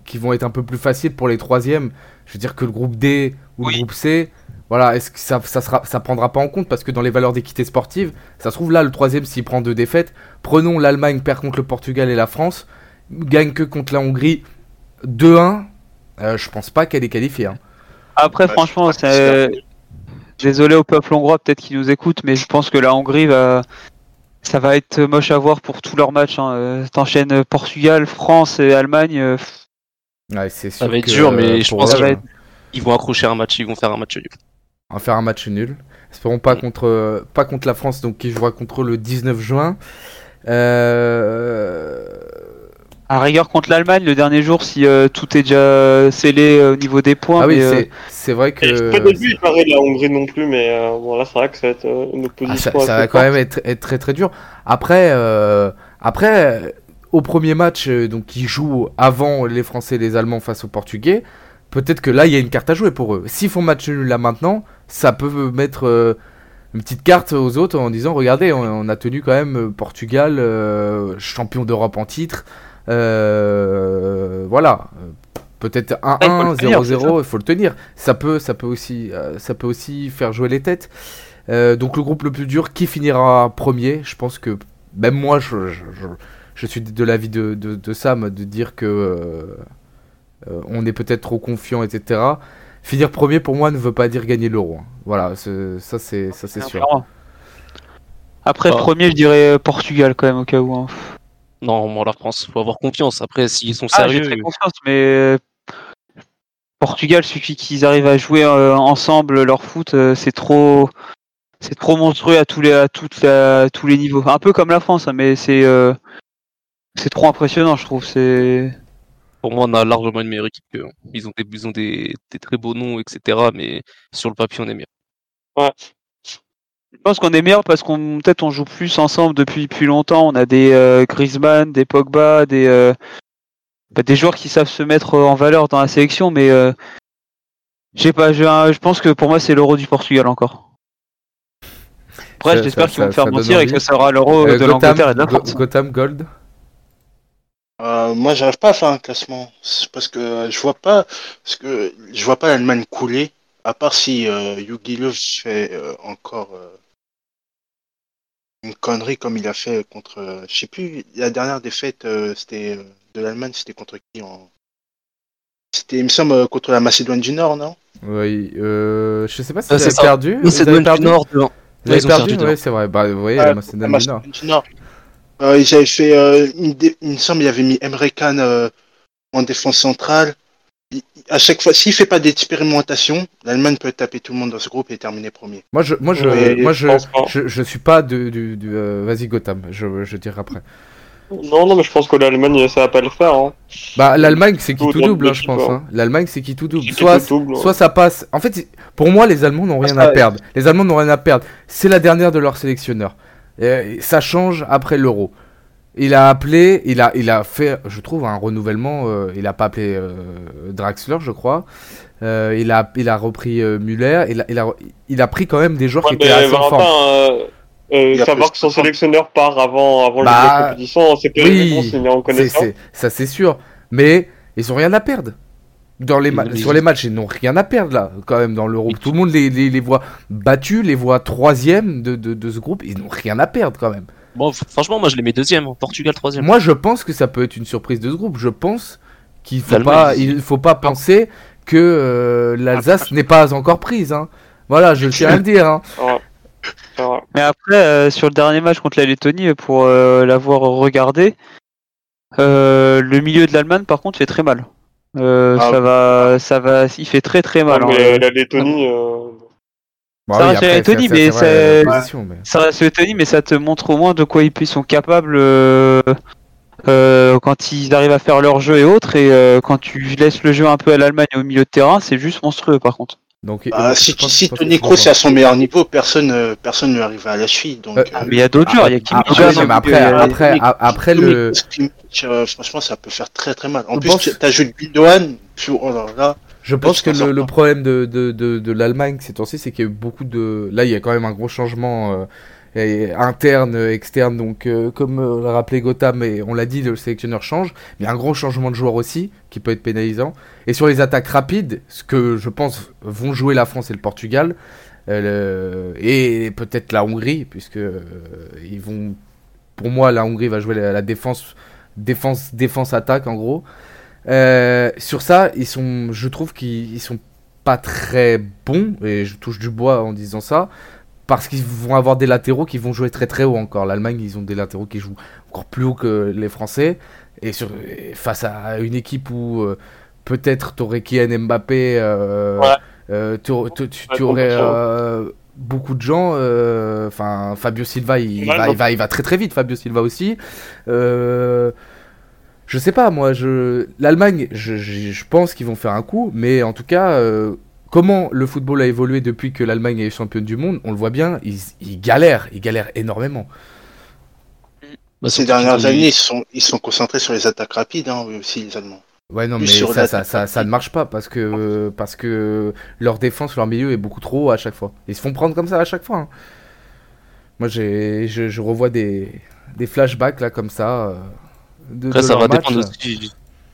qui vont être un peu plus faciles pour les troisièmes. Je veux dire que le groupe D ou Oui. le groupe C, voilà, est-ce que ça, ça sera, ça prendra pas en compte? Parce que dans les valeurs d'équité sportive, ça se trouve là le troisième s'il prend deux défaites. Prenons l'Allemagne perd contre le Portugal et la France, gagne que contre la Hongrie 2-1. Euh, je pense pas qu'elle est qualifiée. hein. Après, franchement, c'est désolé au peuple hongrois peut-être qui nous écoute, mais je pense que la Hongrie va, ça va être moche à voir pour tous leurs matchs. Hein. Euh, T'enchaînes euh, Portugal, France et Allemagne. euh, pff, Ouais, c'est sûr va être dur, mais je pour pense eux, que ça va être- Ils vont accrocher un match, ils vont faire un match nul. On va faire un match nul. Espérons pas contre, euh, pas contre la France, donc qui jouera contre le 19 juin. Euh... à rigueur contre l'Allemagne le dernier jour si euh, tout est déjà scellé euh, au niveau des points. Ah oui, mais, euh, c'est- c'est vrai que. Et Pas début, il paraît la Hongrie non plus, mais euh, bon, là, c'est vrai que ça va être euh, une Ah, opposition. ça, ça assez va quand forte. même être, être très très dur. Après, euh, après euh, au premier match, euh, donc qui joue avant les Français et les Allemands face aux Portugais, peut-être que là il y a une carte à jouer pour eux. S'ils font match nul là maintenant, ça peut mettre euh, une petite carte aux autres en disant regardez, on, on a tenu quand même euh, Portugal euh, champion d'Europe en titre. Euh, voilà. Peut-être il faut 1-1, le tenir, 0-0, il faut le tenir. Ça peut, ça peut aussi, euh, ça peut aussi faire jouer les têtes. Euh, donc le groupe le plus dur, qui finira premier? Je pense que même moi, je, je, je, je suis de l'avis de, de, de Sam de dire que euh, on est peut-être trop confiant, etc. Finir premier pour moi ne veut pas dire gagner l'euro. hein. Voilà, ça c'est ça c'est sûr. clairement. Après, Ah. premier, je dirais Portugal quand même au cas où. hein. Non, moi, la France, faut avoir confiance. Après, s'ils sont Ah, j'ai sérieux, très confiance, mais euh, Portugal suffit qu'ils arrivent à jouer euh, ensemble leur foot, euh, c'est trop, c'est trop monstrueux à tous les, à toutes la- à tous les niveaux. Un peu comme la France, hein, mais c'est, euh, c'est trop impressionnant, je trouve. C'est, pour moi, on a largement une meilleure équipe qu'eux. Ils ont des, ils ont des, des très beaux noms, etc. Mais sur le papier, on est mieux. Je pense qu'on est meilleur parce qu'on peut-être on joue plus ensemble depuis plus longtemps. On a des euh, Griezmann, des Pogba, des, euh, bah, des joueurs qui savent se mettre en valeur dans la sélection, mais euh, je sais pas. Je, je pense que pour moi, c'est l'Euro du Portugal encore. Après, j'espère qu'ils vont me faire mentir et que ça sera l'Euro Euh, de l'Angleterre et de la France. Gotham Gold. Euh, moi, j'arrive pas à faire un classement parce que euh, je vois pas, parce que je vois pas l'Allemagne couler, à part si euh, Jogi Löw fait euh, encore euh, une connerie comme il a fait contre, euh, je sais plus, la dernière défaite, euh, c'était euh, de l'Allemagne, c'était contre qui en? C'était, il me semble, contre la Macédoine du Nord, non? Oui, euh, je sais pas si Ah, vous c'est avez perdu. Avez du perdu. Nord, de- Vous avez perdu, non. c'est vrai. Bah, vous voyez, la Macédoine du Nord. Macédoine du Nord. Euh, ils avaient fait, euh, une dé- il me semble, il avait mis Emre Can euh, en défense centrale. À chaque fois, s'il fait pas d'expérimentation, l'Allemagne peut taper tout le monde dans ce groupe et terminer premier. Moi, je, moi, je, moi, je je, suis pas de, du, du, euh, vas-y Gotham. Je, je dirai après. Non, non, mais je pense que l'Allemagne, ça va pas le faire. Hein. Bah, l'Allemagne, c'est qui Tout double, hein, je pense. hein. L'Allemagne, c'est qui tout double. Soit, tout double, ouais. soit ça passe. En fait, pour moi, les Allemands n'ont rien ça, à ouais. perdre. Les Allemands n'ont rien à perdre. C'est la dernière de leur sélectionneur. Et ça change après l'Euro. Il a appelé, il a, il a fait, je trouve, un renouvellement. euh, il a pas appelé euh, Draxler, je crois. Euh, il a, il a repris euh, Müller. Il a, il a, il a pris quand même des joueurs Ouais, qui étaient assez en forme. euh, euh, savoir que son sélectionneur part avant, avant Bah, le début de la compétition, c'est oui, c'est- ça c'est sûr. Mais ils ont rien à perdre. Dans les sur les matchs, ils n'ont rien à perdre là, quand même, dans l'Europe. Tout le monde les, les, les voit battus, les voit troisième de, de, de ce groupe. Ils n'ont rien à perdre quand même. Bon, franchement, moi je les mets deuxième, hein. Portugal troisième. Moi, je pense que ça peut être une surprise de ce groupe. Je pense qu'il faut pas, il faut pas penser que euh, l'Alsace n'est pas encore prise. Hein. Voilà, je tiens à le dire. Hein. Mais après, euh, sur le dernier match contre la Lettonie, pour euh, l'avoir regardé, euh, le milieu de l'Allemagne, par contre, fait très mal. Euh, Ah, ça va, ça va, il fait très très mal. Non, hein. mais la Lettonie, euh, Bon, Ça Lettonie, mais Ça reste Lettonie, mais ça te montre au moins de quoi ils sont capables euh, euh, quand ils arrivent à faire leur jeu et autres. Et euh, quand tu laisses le jeu un peu à l'Allemagne au milieu de terrain, c'est juste monstrueux par contre. Donc, Bah, si pense- si Tony Kroos est à son meilleur niveau, personne personne ne lui arrive à la cheville. Donc, Euh, euh, Mais il y a d'autres joueurs, il y a. Après, John, oui, mais hein, après, après, Tony- après Tony le, euh, franchement, ça peut faire très très mal. En plus, pense- tu ajoutes Gundogan, tu- oh là là. Je pense que le, le problème de, de, de, de l'Allemagne ces temps-ci, c'est qu'il y a eu beaucoup de. Là, il y a quand même un gros changement euh, interne, euh, externe. Donc, euh, comme euh, l'a rappelé Gotham, et on l'a dit, le sélectionneur change. Mais il y a un gros changement de joueur aussi, qui peut être pénalisant. Et sur les attaques rapides, ce que je pense vont jouer la France et le Portugal, euh, le- et peut-être la Hongrie, puisque euh, ils vont. Pour moi, la Hongrie va jouer la, la défense, défense, défense, attaque en gros. Euh, sur ça, ils sont, je trouve qu'ils ils sont pas très bons, et je touche du bois en disant ça, parce qu'ils vont avoir des latéraux qui vont jouer très très haut encore. L'Allemagne, ils ont des latéraux qui jouent encore plus haut que les Français, et, sur, et face à une équipe où euh, peut-être t'aurais Kylian Mbappé, euh, Ouais. euh, tu, tu- tu- Ouais, tu aurais beaucoup de gens. euh, beaucoup de gens, euh, enfin Fabio Silva, il, Ouais, va, il, va, il va très très vite, Fabio Silva aussi. Euh, je sais pas, moi, je l'Allemagne, je, je, je pense qu'ils vont faire un coup, mais en tout cas, euh, comment le football a évolué depuis que l'Allemagne est championne du monde, on le voit bien, ils, ils galèrent, ils galèrent énormément. Bah, Ces dernières années, ils sont, ils sont concentrés sur les attaques rapides, hein, eux aussi, les Allemands. Ouais, non, mais sur ça, la ça, ça, ça ne marche pas parce que, parce que leur défense, leur milieu est beaucoup trop haut à chaque fois. Ils se font prendre comme ça à chaque fois. hein. Moi, j'ai, je, je revois des, des flashbacks là comme ça. euh, de, Après, de ça va match. dépendre aussi du,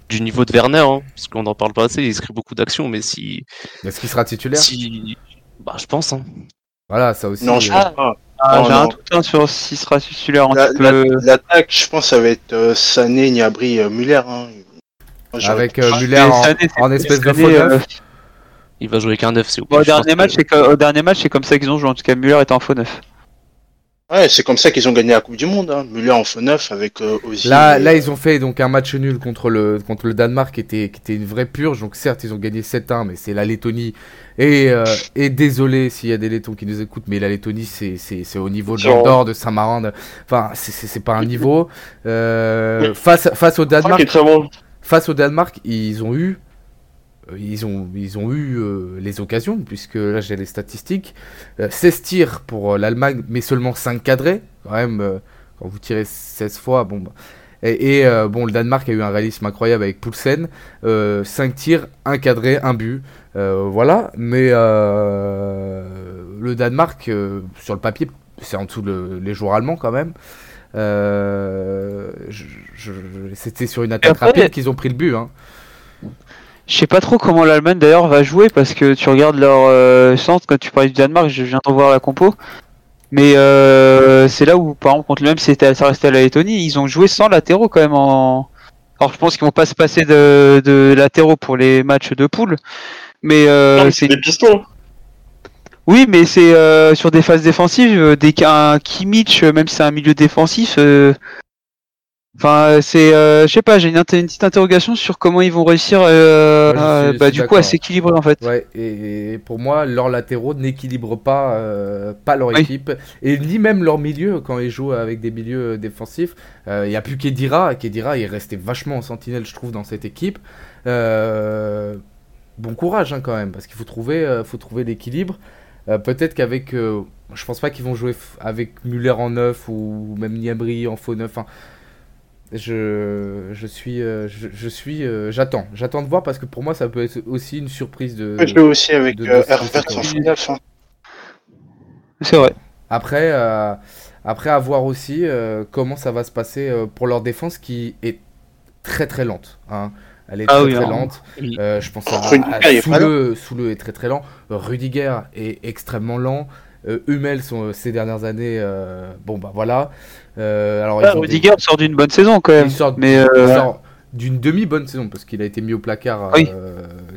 du niveau de Werner, hein, parce qu'on en parle pas assez, il crée beaucoup d'actions, mais si. Est-ce qu'il sera titulaire si... Bah, je pense. Hein. Voilà, ça aussi. Non, je euh, pense pas. Ah, Non, J'ai un doute hein, sur s'il sera titulaire la- peu. L'attaque, je pense, ça va être euh, Sané, Gnabry, euh, Muller. Hein. Avec euh, Muller en, Sané, en espèce de faux euh, neuf. Il va jouer avec un 9, c'est au je au dernier match, c'est comme ça qu'ils ont joué. En tout cas, Müller était en faux neuf. Ouais, c'est comme ça qu'ils ont gagné la Coupe du Monde. Hein. Muller en faux neuf avec euh, Ozil. Là, et- là, ils ont fait donc un match nul contre le, contre le Danemark qui était, qui était une vraie purge. Donc certes, ils ont gagné 7-1, mais c'est la Lettonie. Et, euh, et désolé s'il y a des Lettons qui nous écoutent, mais la Lettonie, c'est, c'est, c'est au niveau de l'Andorre, de Saint-Marin. de- Enfin, c'est, c'est, c'est pas un niveau. Euh, face, face au Danemark, est très bon. face au Danemark, ils ont eu, euh, ils ont, ils ont eu euh, les occasions, puisque là j'ai les statistiques. Euh, 16 tirs pour euh, l'Allemagne, mais seulement 5 cadrés. Quand même, euh, quand vous tirez 16 fois, bon. bah. Et, et, euh, bon, le Danemark a eu un réalisme incroyable avec Poulsen. Euh, 5 tirs, 1 cadré, 1 but. Euh, voilà, mais euh, le Danemark, euh, sur le papier, c'est en dessous de les joueurs allemands quand même. Euh, je- je- je- C'était sur une attaque rapide qu'ils ont pris le but. Hein. Je sais pas trop comment l'Allemagne d'ailleurs va jouer parce que tu regardes leur euh, centre quand tu parlais du Danemark, je viens de voir la compo. Mais euh, c'est là où par exemple contre le même c'était ça restait à la Lettonie, ils ont joué sans latéraux quand même en. Alors je pense qu'ils vont pas se passer de, de latéraux pour les matchs de poule. Mais euh, mais c'est des pistons. oui, mais c'est euh, sur des phases défensives, euh, dès qu'un Kimmich, même si c'est un milieu défensif, euh, enfin euh, c'est, euh, je sais pas, j'ai une, petite interrogation sur comment ils vont réussir, euh, Ouais, à- bah, du coup, à s'équilibrer en fait. Ouais, et, et pour moi, leurs latéraux n'équilibrent pas, euh, pas leur Oui. équipe, et ni même leur milieu quand ils jouent avec des milieux défensifs. Il n'y a plus Kedira, Kedira il est resté vachement en sentinelle, je trouve, dans cette équipe. Bon courage hein, quand même, parce qu'il faut trouver, faut trouver l'équilibre. Peut-être qu'avec, je pense pas qu'ils vont jouer avec Muller en neuf ou même Niabri en faux neuf. hein. Je, je suis, euh, je, je suis, euh, j'attends, j'attends de voir parce que pour moi ça peut être aussi une surprise de. Je jouer aussi avec de- de- euh, de- en neuf. Hein. C'est vrai. Après, euh, après à voir aussi euh, comment ça va se passer euh, pour leur défense qui est très très lente. hein. Elle est Ah très oui, très lente. Oui. Euh, je pense à, est très très lent. Rudiger est extrêmement lent. Euh, Hummel sont, ces dernières années, euh, bon bah voilà. Euh, alors, des- Rudiger sort d'une bonne saison quand même. il sort, mais, il euh, sort d'une demi-bonne saison parce qu'il a été mis au placard Oui.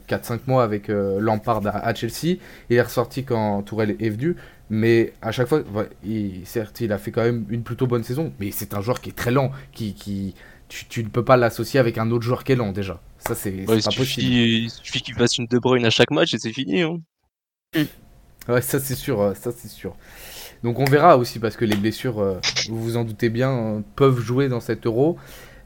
4-5 mois avec euh, Lampard à, à Chelsea. Il est ressorti quand Tourelle est venu. Mais à chaque fois, il, certes, il a fait quand même une plutôt bonne saison. Mais c'est un joueur qui est très lent. Qui, qui, tu, tu ne peux pas l'associer avec un autre joueur qui est lent déjà. Ça, c'est Ouais, pas possible. suffit, il suffit qu'il fasse une De Bruyne à chaque match et c'est fini. Hein. Ouais, ça c'est sûr, euh, ça c'est sûr. Donc on verra aussi parce que les blessures, euh, vous vous en doutez bien, euh, peuvent jouer dans cet euro.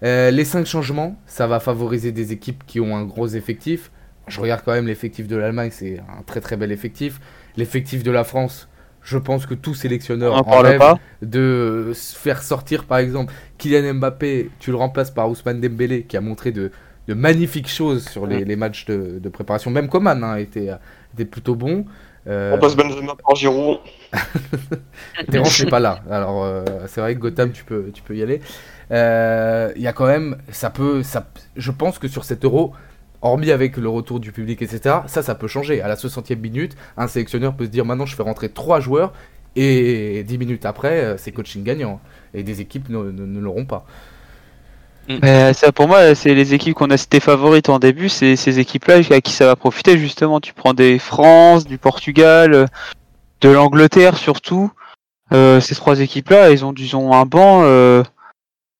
Euh, les 5 changements, ça va favoriser des équipes qui ont un gros effectif. Je regarde quand même l'effectif de l'Allemagne, c'est un très très bel effectif. L'effectif de la France, je pense que tout sélectionneur on en parle rêve pas. de faire sortir par exemple Kylian Mbappé, tu le remplaces par Ousmane Dembélé qui a montré de, de magnifiques choses sur les, les matchs de, de préparation. Même Coman hein, était, était plutôt bon. Euh, On passe Benzema par Giroud. Terence n'est pas là. Alors euh, c'est vrai que Gotham, tu peux, tu peux y aller. Euh, Il y a quand même, ça peut, ça, je pense que sur cet euro, hormis avec le retour du public, etc., ça, ça peut changer. À la 60e minute, un sélectionneur peut se dire maintenant je fais rentrer trois joueurs et 10 minutes après, c'est coaching gagnant. Et des équipes ne, ne- ne l'auront pas. Mais ça, pour moi, c'est les équipes qu'on a citées favorites en début, c'est ces équipes-là à qui ça va profiter justement. Tu prends des France, du Portugal, euh, de l'Angleterre surtout. Euh, ces trois équipes-là, ils ont, ils ont un banc. euh,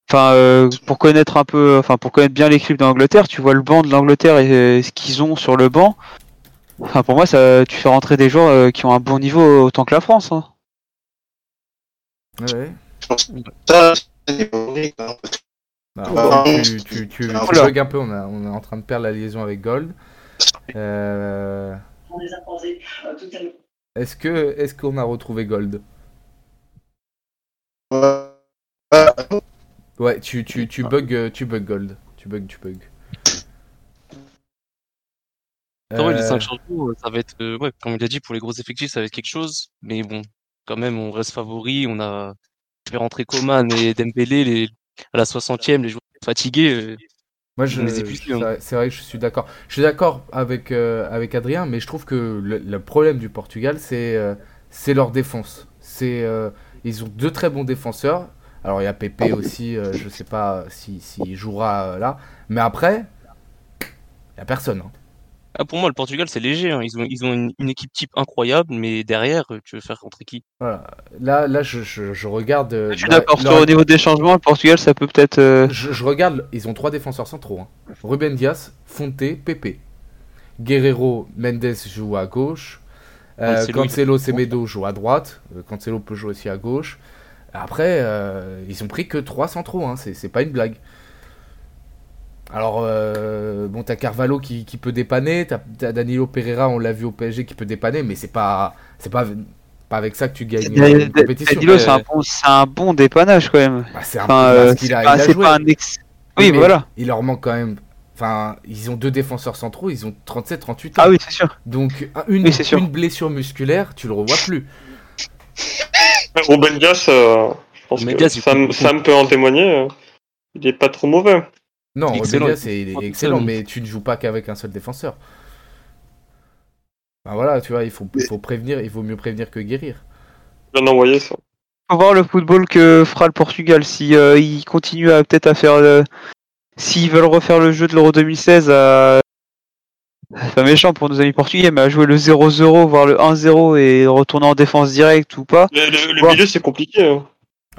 Enfin, euh, pour connaître un peu, enfin pour connaître bien l'équipe d'Angleterre, tu vois le banc de l'Angleterre et euh, ce qu'ils ont sur le banc. Enfin, pour moi, ça, tu fais rentrer des joueurs euh, qui ont un bon niveau autant que la France. Hein. Ouais. Que Bah, tu, tu, tu, bugs un peu, on, a- on est en train de perdre la liaison avec Gold. Euh, On les a croisés euh, tout à l'heure. est-ce que est-ce qu'on a retrouvé Gold? Euh, euh, Ouais, tu, tu, euh, tu bugs Gold. Tu bugs, tu bugs. Non, ouais, les Euh, 5 changements, euh, ça va être, euh, ouais, comme il a dit, pour les gros effectifs, ça va être quelque chose. Mais bon, quand même, on reste favori. On a fait rentrer Coman et Dembélé les, à la 60e, les joueurs fatigués. euh, Moi, je, hein. c'est- vrai que je suis d'accord. Je suis d'accord avec, euh, avec Adrien, mais je trouve que le, le problème du Portugal, c'est euh, c'est leur défense. C'est euh, ils ont deux très bons défenseurs. Alors il y a Pepe aussi, je sais pas s'il si, s'il jouera là, mais après, il y a personne. hein. Ah, pour moi, le Portugal, c'est léger. hein. Ils ont, ils ont une, une équipe type incroyable, mais derrière, tu veux faire rentrer qui? Voilà. Là, là, je, je, je regarde. euh, Je suis d'accord. leur- au niveau des changements, le Portugal, ça peut peut-être. euh, Je, je regarde, ils ont trois défenseurs centraux. hein. Ruben Dias, Fonte, Pepe. Guerrero, Mendes joue à gauche. Euh, Cancelo, Semedo joue à droite. Euh, Cancelo peut jouer aussi à gauche. Après, euh, ils ont pris que trois centraux. Hein. C'est c'est pas une blague. Alors, euh, bon, t'as Carvalho qui, qui peut dépanner. T'as Danilo Pereira, on l'a vu au PSG, qui peut dépanner. Mais c'est pas, c'est pas, pas avec ça que tu gagnes euh, une compétition. Danilo, c'est un bon, c'est un bon dépannage quand même. Bah, c'est un Enfin, peu euh, parce qu'il a, c'est pas- il a c'est joué. pas un ex. Oui, mais voilà. Il leur manque quand même. Enfin, ils ont deux défenseurs centraux, ils ont 37-38 ans. Ah oui, c'est sûr. Donc, un- une, Oui, c'est sûr. une blessure musculaire, tu le revois plus. Ruben Dias, euh, je pense Ruben que Dias, Sam peut en témoigner. euh, Il est pas trop mauvais. Non, c'est- excellent. excellent, mais tu ne joues pas qu'avec un seul défenseur. Bah voilà, tu vois, il faut, prévenir, il vaut mieux prévenir que guérir. Je viens d'envoyer ça. Faut voir le football que fera le Portugal si euh, ils continuent à peut-être à faire le... s'ils veulent refaire le jeu de l'Euro 2016 à c'est pas méchant pour nos amis portugais mais à jouer le 0-0 voire le 1-0 et retourner en défense directe ou pas Le, le- le Ouais. milieu, c'est compliqué. hein.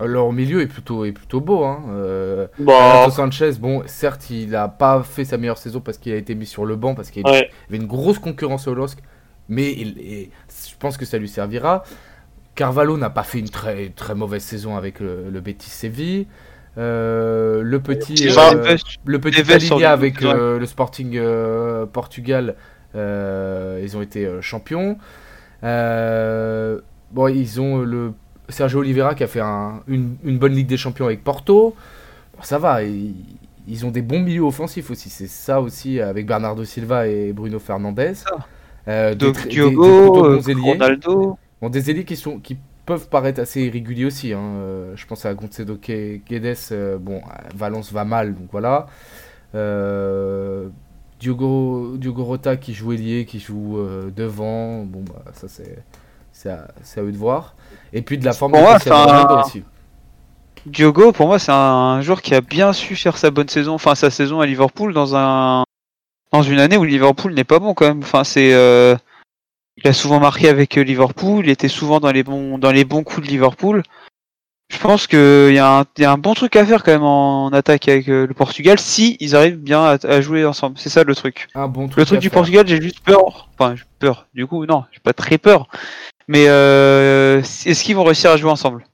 Leur milieu est plutôt, est plutôt beau. Hein. Euh, Bah, Renato Sanchez, bon, certes, il n'a pas fait sa meilleure saison parce qu'il a été mis sur le banc, parce qu'il y ouais. avait une grosse concurrence au LOSC, mais il- et je pense que ça lui servira. Carvalho n'a pas fait une très, très mauvaise saison avec le, le Betis Séville. Euh, le petit, Silva. euh, le petit le- avec euh, le Sporting euh, Portugal, euh, ils ont été euh, champions. Euh, bon, ils ont le Sergio Oliveira qui a fait un- une, une bonne Ligue des Champions avec Porto. Bon, ça va, ils, ils ont des bons milieux offensifs aussi. C'est ça aussi avec Bernardo Silva et Bruno Fernandes. Euh, Donc des- Diogo, euh, bons. Ronaldo Bon, des ailiers qui, sont, qui peuvent paraître assez irréguliers aussi. hein. Euh, je pense à Gue- Guedes. euh, bon, Valence va mal, donc voilà. Euh, Diogo, Diogo Rota qui joue ailier, qui joue devant. Bon, bah, ça c'est. C'est à, c'est à eux de voir. Et puis de la forme Pour de moi, Ronaldo aussi. Diogo, pour moi, c'est un joueur qui a bien su faire sa bonne saison, enfin sa saison à Liverpool dans un dans une année où Liverpool n'est pas bon quand même. Enfin, c'est euh, il a souvent marqué avec euh, Liverpool, il était souvent dans les bons dans les bons coups de Liverpool. Je pense qu'il y, un- y a un bon truc à faire quand même en attaque avec euh, le Portugal si ils arrivent bien à, à jouer ensemble. C'est ça le truc. Un bon truc. Le truc du faire. Portugal, j'ai juste peur. Enfin, j'ai peur. Du coup, non, j'ai pas très peur. Mais euh, est-ce qu'ils vont réussir à jouer ensemble?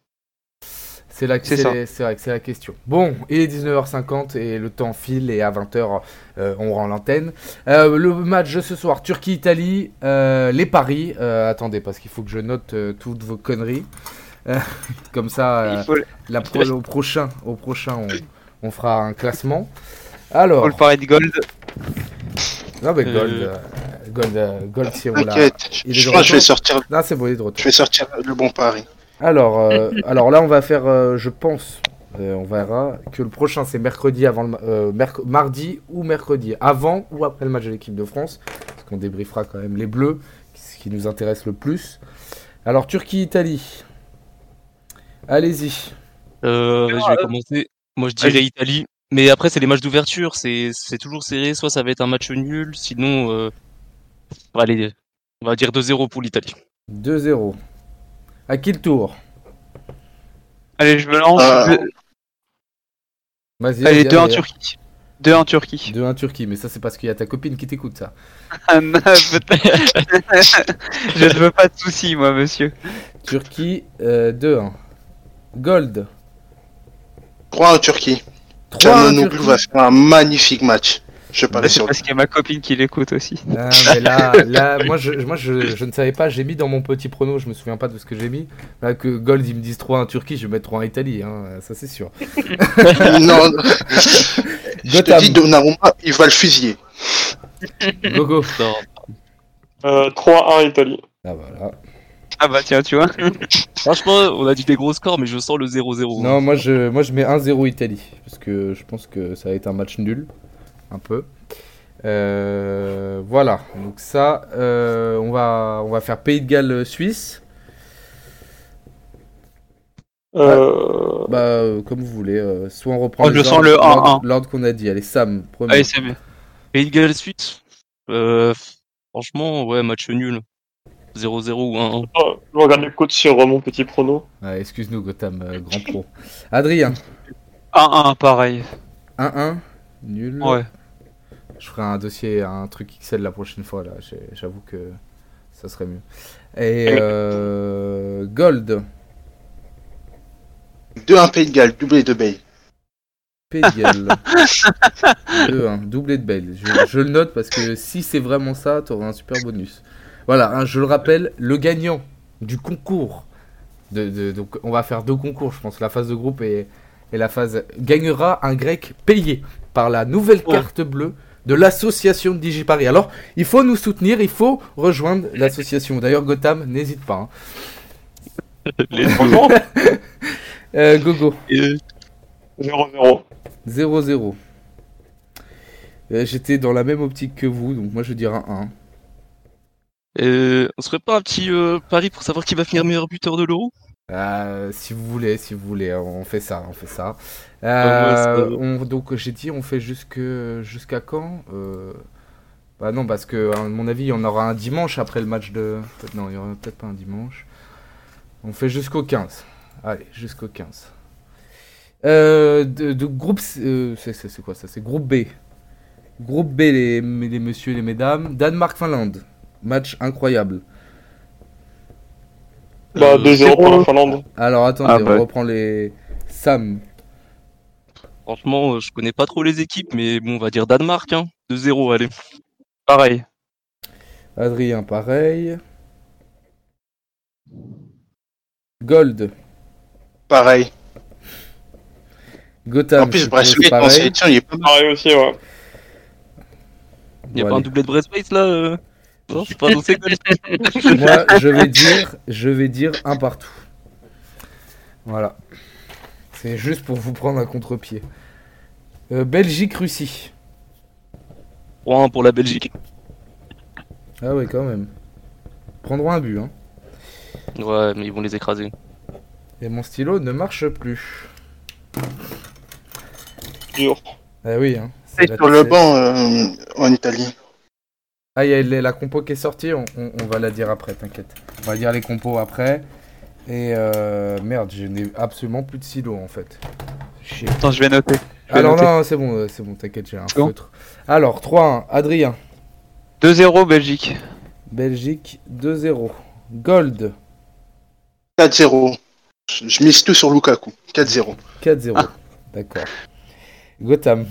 C'est la- C'est c'est ça. les- c'est vrai que c'est la question. Bon, il est 19h50 et le temps file et à 20h euh, on rend l'antenne. Euh, le match de ce soir, Turquie-Italie, euh, les paris. Euh, attendez, parce qu'il faut que je note euh, toutes vos conneries. Comme ça, euh, Il faut, la pro- au prochain, au prochain on, on fera un classement. Alors, faut le pari de Gold. non mais Euh, Gold, euh, Gold, Gold je que vais sortir, Non, c'est bon, il est de retour. je vais sortir le bon pari. Alors, euh, alors là, on va faire, euh, je pense, euh, on verra que le prochain c'est mercredi avant le, euh, mardi ou mercredi avant ou après le match de l'équipe de France, parce qu'on débriefera quand même les Bleus, ce qui nous intéresse le plus. Alors Turquie-Italie, allez-y. Euh, je vais commencer. Moi, je dirais Italie. Mais après, c'est les matchs d'ouverture. C'est c'est toujours serré. Soit ça va être un match nul. Sinon, euh... allez, on va dire 2-0 pour l'Italie. 2-0. À qui le tour? Allez, je me lance. Euh, Deux- Vas-y. Allez, vas-y, 2 en allez. Turquie. 2 en Turquie. 2-1 Turquie, mais ça c'est parce qu'il y a ta copine qui t'écoute ça. Ah, non, je ne veux pas de soucis, moi, monsieur. Turquie, euh, 2-1. Gold. 3 en Turquie. 3 Tchernobyl va faire un magnifique match. Je C'est sur parce qu'il y a ma copine qui l'écoute aussi. Ah, mais là, là, moi, je, moi je, je ne savais pas, j'ai mis dans mon petit prono, je me souviens pas de ce que j'ai mis. Là, que Gold, ils me disent 3 en Turquie, je vais mettre 3 en Italie, hein, ça c'est sûr. non, je te dis, Donnarumma, il va le fusiller. Gogo. Non. Euh, 3-1 Italie. Ah voilà. Ah bah tiens, tu vois. Franchement, on a dit des gros scores, mais je sens le 0-0. Non, moi je, moi je mets 1-0 Italie, parce que je pense que ça va être un match nul, un peu. Euh, voilà, donc ça, euh, on, va, on va faire Pays de Galles euh, Suisse. Euh, Bah, euh, comme vous voulez, euh, soit on reprend Oh, je sens le 1-1. l'ordre qu'on a dit. Allez, Sam, premier. Allez, mieux. Pays de Galles suite. Euh, franchement, ouais, match nul. 0-0 ou 1-1. oh, je regarde les codes sur mon petit prono. Ah, Excuse-nous, Gotham, euh, grand pro. Adrien, 1-1, pareil. 1-1, nul. Ouais. Je ferai un dossier, un truc XL la prochaine fois, là. J'avoue que ça serait mieux. Et euh, Gold, 2-1 Pays de Galles, doublé de Bay. Pays de Galles. 2-1, doublé de Bale. Je, je le note parce que si c'est vraiment ça, t'auras un super bonus. Voilà, hein, je le rappelle, le gagnant du concours. De, de- donc on va faire deux concours, je pense, la phase de groupe et, et la phase gagnera un grec payé par la nouvelle carte bleue de l'association de DigiParis. Alors, il faut nous soutenir, il faut rejoindre l'association. D'ailleurs, Gotham, n'hésite pas. hein. Les Euh, Gogo, deux. 0-0. 0-0. Euh, J'étais dans la même optique que vous, donc moi je dirais un 1. Euh, on serait pas un petit euh, pari pour savoir qui va finir meilleur buteur de l'euro? Euh, si vous voulez, si vous voulez, on fait ça, on fait ça. Ça Euh, on- donc j'ai dit, on fait jusque jusqu'à quand Euh, Bah non, parce que à mon avis, il y en aura un dimanche après le match de. Non, il y aura peut-être pas un dimanche. On fait jusqu'au 15. Allez, jusqu'au 15. Euh, de, de groupe, c'est quoi ça? C'est groupe B. Groupe B, les, les messieurs et les mesdames. Danemark-Finlande. Match incroyable. Bah, Euh, 2-0 pour c'est la Finlande. Alors attendez, Ah on reprend les. Sam, Franchement, euh, je connais pas trop les équipes, mais bon, on va dire Danemark, hein. 2-0, allez. Pareil. Adrien, pareil. Gold, Pareil. Gotham, en plus, suppose en pareil. sélection, il est pas. Pareil aussi, ouais. Y a Bon, pas un doublé de Breastplate là euh Non, c'est pas dans ces goals. Moi, je vais dire, je vais dire un partout. Voilà. C'est juste pour vous prendre un contre-pied. Euh, Belgique-Russie. 3-1 pour la Belgique. Ah ouais, quand même. Prendront un but, hein. Ouais, mais ils vont les écraser. Et mon stylo ne marche plus. Dur. Ah oui, hein. C'est sur le banc euh, en Italie. Ah, il y a la la compo qui est sortie, on, on- on va la dire après, t'inquiète. On va dire les compos après. Et euh, merde, je n'ai absolument plus de silo en fait. Chier. Attends, je vais noter. Je vais Alors noter. non, c'est bon, euh, c'est bon, t'inquiète, j'ai un Bon. feutre. Alors, 3-1, Adrien. 2-0 Belgique. Belgique 2-0. Gold 4-0. Je je mise tout sur Lukaku. 4-0. 4-0. Ah. D'accord. Gotham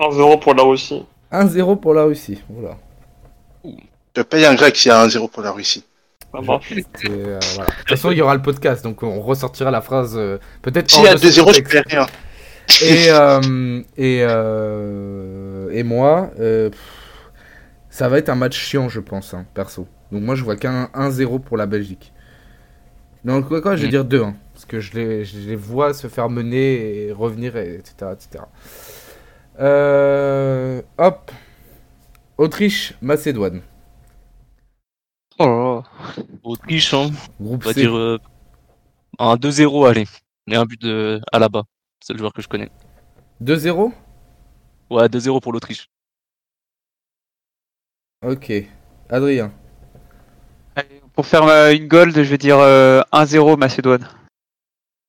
1-0 pour la Russie. 1-0 pour la Russie. Oula. Je paye un grec s'il y a un 0 pour la Russie. Marche. C'est, euh, voilà. De toute façon, il y aura le podcast, donc on ressortira la phrase euh, peut-être. S'il y a de son 2-0, je paye rien. Et, euh, et, euh, et moi, euh, pff, ça va être un match chiant, je pense, hein, perso. Donc moi, je vois qu'un 1-0 pour la Belgique. Non, quoi, quoi, je vais Mm. dire 2-1. Parce que je les, je les vois se faire mener et revenir, et etc. etc. Euh, hop. Autriche, Macédoine. Oh là là. Autriche, hein. Groupe On va C. dire euh, un 2-0, allez. Et un but de à la bas. C'est le joueur que je connais. 2-0 Ouais, 2-0 pour l'Autriche. Ok. Adrien. Allez, Pour faire euh, une gold, je vais dire euh, 1-0 Macédoine.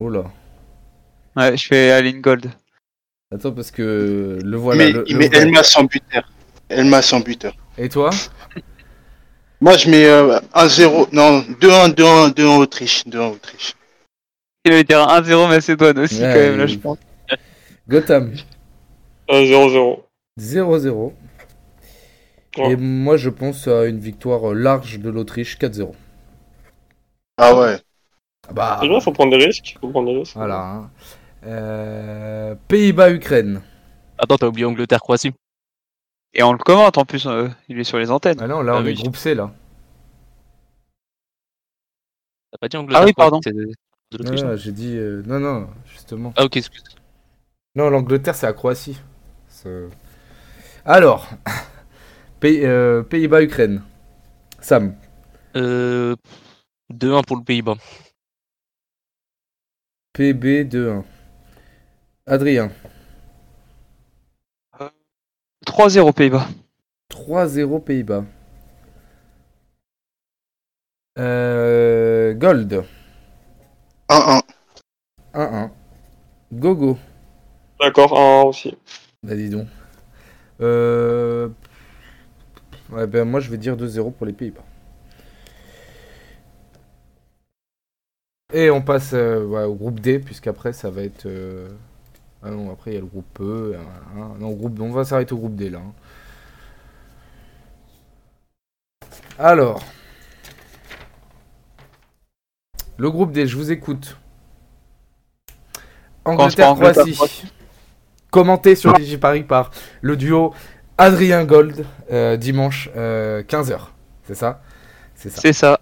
Oh là. Ouais, je fais aller une gold. Attends, parce que le voilà. mais le- il le met voilà. Elma sans buteur. Elma sans buteur. Et toi Moi, je mets euh, 1-0. Non, 2-1, 2-1, 2-1 Autriche. 2-1 Autriche. Il va dire 1-0 Macédoine aussi Ouais, quand même là je pense. Gotham. 1-0-0. 0-0. Ouais. Et moi, je pense à une victoire large de l'Autriche 4-0. Ah ouais. Ah Bah, C'est bien, faut prendre des risques. Faut prendre des risques. voilà. hein. Euh, Pays-Bas-Ukraine. Attends, t'as oublié Angleterre-Croatie. Et on le commente en plus, euh, il est sur les antennes. Ah non, là, Ah on est oui. groupe C, là. T'as pas dit Angleterre oui, pardon. c'est de l'Autriche, Non, non j'ai dit... euh, non, non, justement. Ah ok, excuse. Non, l'Angleterre, c'est la Croatie. C'est- Alors, Pays- euh, Pays-Bas-Ukraine. Sam. Euh, 2-1 pour le Pays-Bas. PB 2-1. Adrien. 3-0 Pays-Bas. 3-0 Pays-Bas. Euh, Gold. 1-1. 1-1. Gogo. D'accord, 1 aussi. Bah dis donc. Euh... Ouais, ben moi je vais dire 2-0 pour les Pays-Bas. Et on passe euh, ouais, au groupe D, puisqu'après ça va être... euh, Ah non, après il y a le groupe E. hein, hein. Non, groupe... on va s'arrêter au groupe D là. hein. Alors... Le groupe D, je vous écoute. Angleterre-Croatie. Commenté sur Paris par le duo Adrien Gold euh, dimanche 15h. C'est ça? C'est ça. C'est ça.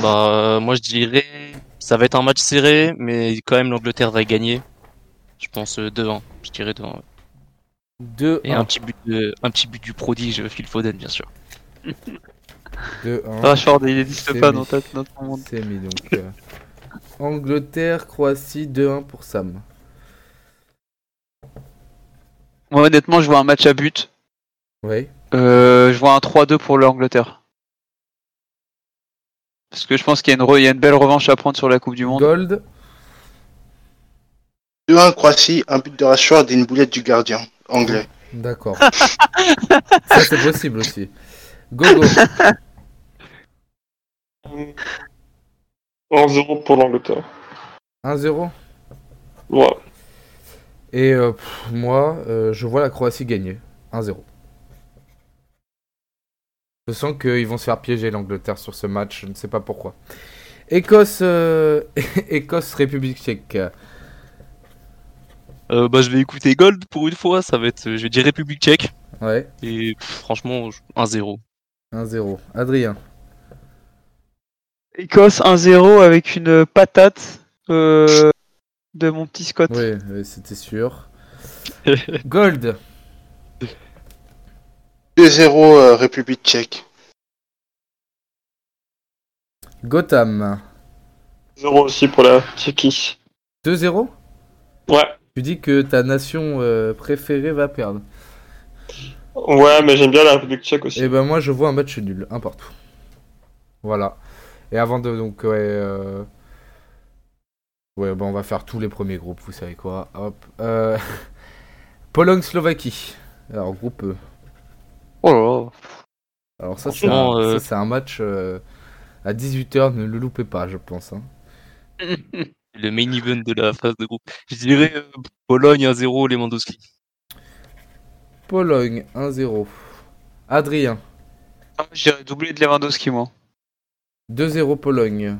Bah, euh, moi je dirais, ça va être un match serré, mais quand même l'Angleterre va gagner. Je pense euh, 2-1. Je dirais 2-1. ouais. 2 Et un petit but de, un petit but du prodige Phil Foden, bien sûr. 2 1. Rashford, il n'existe pas mis. dans ta- ton monde. C'est mis donc. euh, Angleterre, Croatie 2-1 pour Sam. Moi honnêtement, je vois un match à but. Oui. Euh, je vois un 3-2 pour l'Angleterre. Parce que je pense qu'il y, a une re- il y a une belle revanche à prendre sur la Coupe du Monde. Gold. 2-1 Croatie, un but de Rashford et une boulette du gardien anglais. D'accord. ça c'est possible aussi. Gogo. 1-0 pour l'Angleterre. 1-0. Ouais. Et euh, pff, moi, euh, je vois la Croatie gagner. 1-0. Je sens qu'ils vont se faire piéger l'Angleterre sur ce match, je ne sais pas pourquoi. Écosse, euh, Écosse, République tchèque. Euh, bah, je vais écouter Gold pour une fois. Ça va être, je vais dire République Tchèque. Ouais, Et pff, franchement, je- 1-0. 1-0. Adrien. Écosse 1-0 avec une patate euh, de mon petit Scott. Oui, oui, c'était sûr. Gold. 2-0 euh, République tchèque. Gotham. 0 aussi pour la Tchéquie. 2-0 Ouais. Tu dis que ta nation euh, préférée va perdre. Ouais, mais j'aime bien la République tchèque aussi. Et ben moi je vois un match nul, un partout. Voilà. Et avant de donc ouais euh... ouais bah on va faire tous les premiers groupes, vous savez quoi. Hop. Euh... Pologne Slovaquie. Alors groupe E. Oh là là. Alors ça c'est un, euh, match euh, à 18h, ne le loupez pas je pense. hein. Le main event de la phase de groupe. Je dirais euh, Pologne 1-0 Lewandowski. Pologne 1-0. Adrien Ah, Je dirais doublé de Lewandowski, moi. 2-0 Pologne.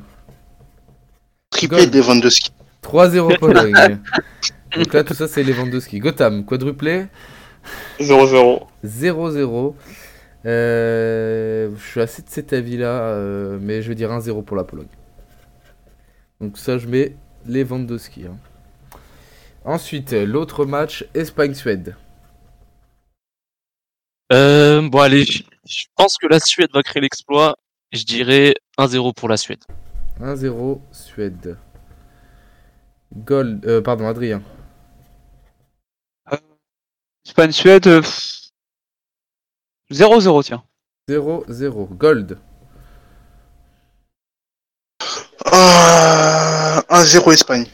Triplé de Lewandowski. 3-0 Pologne. donc là tout ça c'est Lewandowski. Gotham quadruplé 0-0. 0-0. Euh, je suis assez de cet avis-là, euh, mais je vais dire 1-0 pour la Pologne. Donc ça, je mets Lewandowski. hein. Ensuite, l'autre match, Espagne-Suède. Euh, bon allez, je je pense que la Suède va créer l'exploit. Je dirais 1-0 pour la Suède. 1-0 Suède. Gold, euh, pardon, Adrien. Espagne-Suède. euh, pff, 0-0, tiens. 0-0. Gold. Ah, 1-0 Espagne.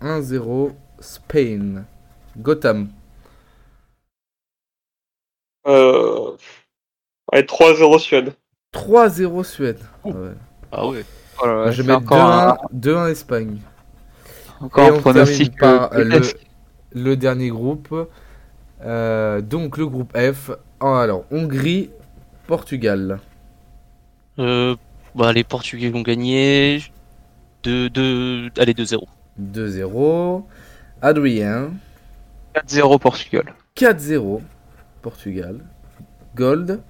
1-0 Spain. Gotham. Euh... Allez, 3-0 Suède. 3-0 Suède. Ah ouais. Ah ouais. Oh là là, je vais mettre encore un, 2-1 2-1 Espagne. encore Et un on termine par, euh, euh, le, dernier groupe. Euh, donc le groupe F. Oh, alors, Hongrie, Portugal. Euh, bah les Portugais vont gagner. 2 2 allez 2-0. 2-0. Adrien. 4-0 Portugal. 4-0. Portugal. Gold.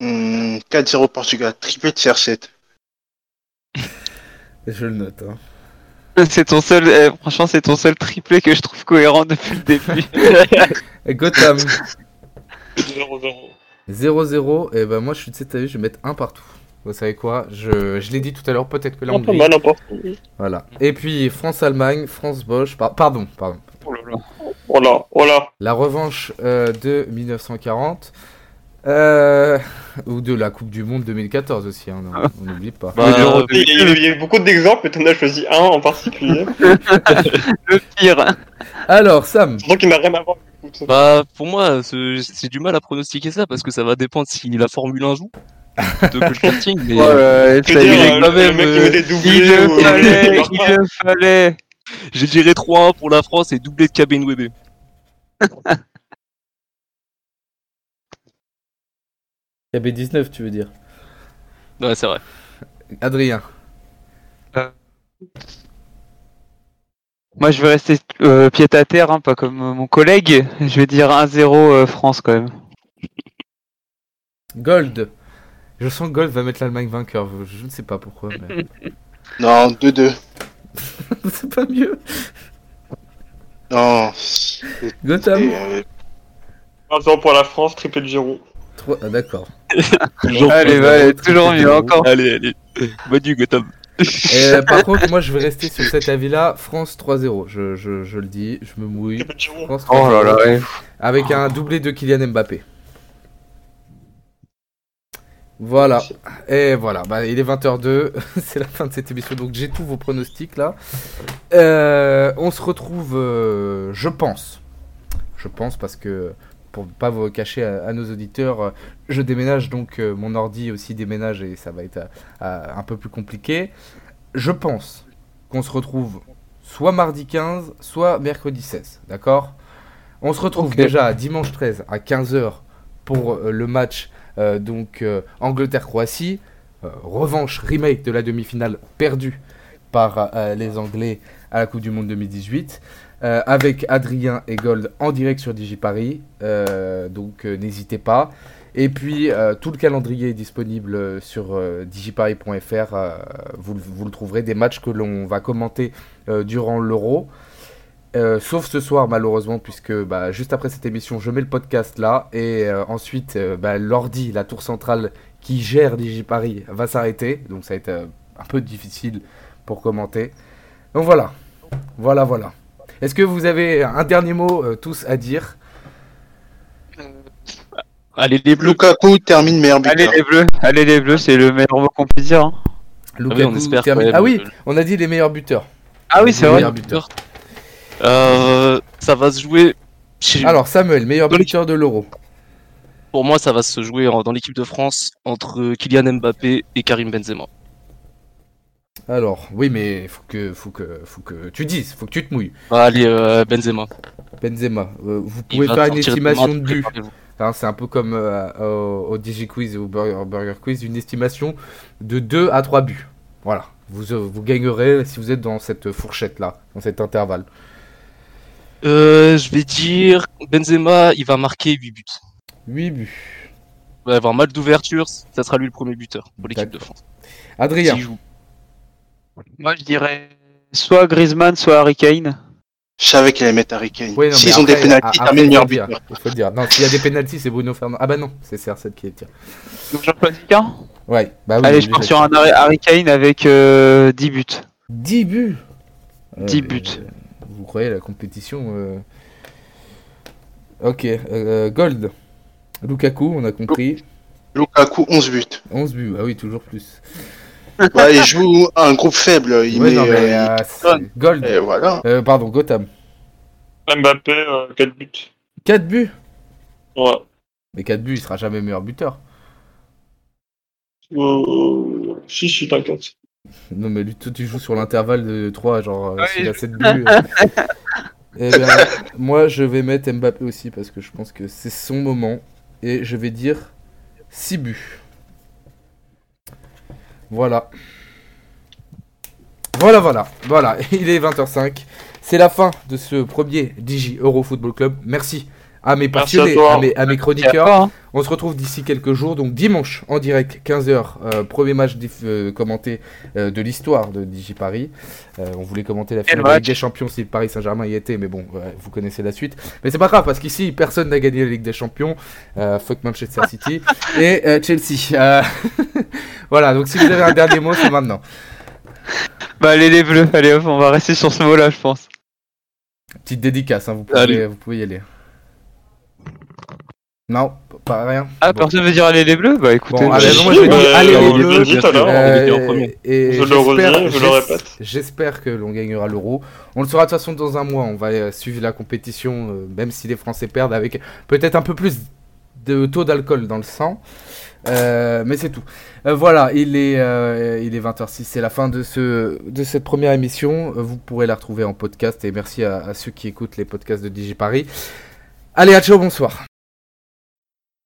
Hmm, 4-0 Portugal. Triplé de CR7. Je le note. hein. C'est ton seul, eh, franchement, c'est ton seul triplé que je trouve cohérent depuis le début. Gotham. 0-0. 0-0. Et ben moi, je suis de cet avis, je vais mettre un partout. Vous savez quoi Je, je l'ai dit tout à l'heure, peut-être que là, on pas mal, n'importe. Voilà. Et puis France-Allemagne, France-Bosch. par- Pardon, pardon. oh là là. Voilà, voilà. La revanche euh, de 1940. Euh, ou de la Coupe du Monde 2014 aussi, hein, non, on n'oublie pas. Bah, euh, Il y, a, il y a beaucoup d'exemples, mais t'en as choisi un en particulier. Le pire. Alors, Sam, Donc il n'a rien à voir. Bah, pour moi, ce- c'est du mal à pronostiquer ça parce que ça va dépendre si la Formule 1 joue plutôt que le karting. Mais ça veux y dire, est, euh, quand le même, mec qui euh, des Il le ou... fallait, il le fallait. je dirais 3-1 pour la France et doublé de Cabine Webe. KB19, tu veux dire? Ouais, c'est vrai. Adrien, Moi, je vais rester euh, pied à terre, hein, pas comme euh, mon collègue. Je vais dire 1-0 euh, France quand même. Gold. Je sens que Gold va mettre l'Allemagne vainqueur. Je ne sais pas pourquoi, mais Non, 2-2. c'est pas mieux. Non. Gotham. Et, euh, 1-0 pour la France, triplé de. Trois- Ah, d'accord. Toujours Allez, bah, allez, toujours mieux, encore. Allez, allez. Manu Gotham. Et, par contre, moi, je vais rester sur cet avis-là. France 3-0. Je, je, je le dis, je me mouille. Triplé de Giroud. France Oh là 3-0. là, ouais. Avec un doublé de Kylian Mbappé. Voilà. Et voilà, bah, il est 20h02, c'est la fin de cette émission, donc j'ai tous vos pronostics là. Euh, on se retrouve, euh, je pense, je pense parce que pour ne pas vous cacher à, à nos auditeurs, euh, je déménage donc euh, mon ordi aussi déménage et ça va être un peu plus compliqué. Je pense qu'on se retrouve soit mardi 15, soit mercredi 16, d'accord? On se retrouve déjà dimanche 13 à 15h pour le match donc euh, Angleterre-Croatie, euh, revanche remake de la demi-finale perdue par euh, les Anglais à la Coupe du Monde 2018. euh, avec Adrien et Gold en direct sur DigiParis, euh, donc euh, n'hésitez pas. Et puis euh, tout le calendrier est disponible euh, sur euh, digiparis.fr, euh, vous, le- trouverez, des matchs que l'on va commenter euh, durant l'Euro. Euh, sauf ce soir malheureusement puisque bah, juste après cette émission je mets le podcast là et euh, ensuite euh, bah, l'ordi, la tour centrale qui gère DigiParis va s'arrêter, donc ça va être euh, un peu difficile pour commenter. Donc voilà, voilà, voilà. Est-ce que vous avez un dernier mot euh, tous à dire? Allez, les bleus. Lukaku termine meilleur buteur. Allez les bleus, allez les bleus, c'est le meilleur mot qu'on puisse dire. hein. Lukaku on espère termine- Ah oui, on a dit les meilleurs buteurs. Ah oui, c'est vrai. buteur. Euh, ça va se jouer. chez- Alors Samuel, meilleur buteur de l'Euro. Pour moi, ça va se jouer en- dans l'équipe de France entre Kylian Mbappé et Karim Benzema. Alors, oui, mais faut que, faut que, faut que tu dises, faut que tu te mouilles. Ah, Allez, euh, Benzema. Benzema, euh, vous pouvez faire une estimation de but. Hein, c'est un peu comme euh, au, au Digi Quiz ou au Burger, Burger Quiz, une estimation de 2 à 3 buts. Voilà, vous, vous gagnerez si vous êtes dans cette fourchette-là, dans cet intervalle. Euh, je vais dire Benzema, il va marquer 8 buts. 8 buts. Il va avoir mal d'ouverture, ça sera lui le premier buteur pour l'équipe de. France. Adrien, joue. Moi je dirais soit Griezmann, soit Harry Kane. Je savais qu'il allait mettre Harry Kane. Oui, non, S'ils ont des il meilleur faut le dire, buteur. Il faut dire. Non, s'il y a des pénalties, c'est Bruno Fernandes. Ah bah non, c'est CR7 qui les tire. Donc j'en choisis qu'un. Ouais, bah oui. Allez, je pars sur un Harry Kane avec euh, 10 buts. 10 buts. 10 buts. Vous croyez la compétition euh, Ok, euh, Gold. Lukaku, on a compris. Lukaku, 11 buts. 11 buts, ah oui, toujours plus. Ouais, il joue un groupe faible. Il Ouais, met, non, mais, euh, euh, c'est- Gold. et voilà. Euh, pardon, Gotham. Mbappé, euh, 4 buts. 4 buts? Ouais. Mais 4 buts, il sera jamais meilleur buteur. Euh, si, si, t'inquiète. Non, mais lui, toi, tu joues sur l'intervalle de 3, genre, euh, Ouais, s'il a 7 buts. euh. Eh bien, moi, je vais mettre Mbappé aussi parce que je pense que c'est son moment. Et je vais dire 6 buts. Voilà. Voilà, voilà. Voilà, il est 20h05. C'est la fin de ce premier Digi Euro Football Club. Merci à mes Merci passionnés, à toi. à mes, à mes chroniqueurs. Pas, hein. On se retrouve d'ici quelques jours, donc dimanche en direct, 15h, euh, premier match euh, commenté euh, de l'histoire de Digiparis. Euh, on voulait commenter la finale de Ligue des Champions si Paris Saint-Germain y était, mais bon, ouais, vous connaissez la suite. Mais c'est pas grave, parce qu'ici, personne n'a gagné la Ligue des Champions. Euh, fuck Manchester City et euh, Chelsea. Euh, voilà, donc si vous avez un dernier mot, c'est maintenant. Bah allez les bleus, allez hop, on va rester sur ce mot-là, je pense. Petite dédicace, hein, vous, pouvez, Allez. vous pouvez y aller. Non, pas rien. Ah, Bon. personne veut dire allez les bleus Bah écoutez, Bon, allez, moi je vais dire allez les le bleus. Euh, Je le j'espère- redis, je le répète. J'espère que l'on gagnera l'euro. On le saura de toute façon dans un mois. On va euh, suivre la compétition, euh, même si les Français perdent, avec peut-être un peu plus de taux d'alcool dans le sang. Euh, mais c'est tout. Euh, voilà, il est, euh, il est 20h06. C'est la fin de, ce, de cette première émission. Vous pourrez la retrouver en podcast. Et merci à, à ceux qui écoutent les podcasts de DigiParis. Allez, à ciao, bonsoir.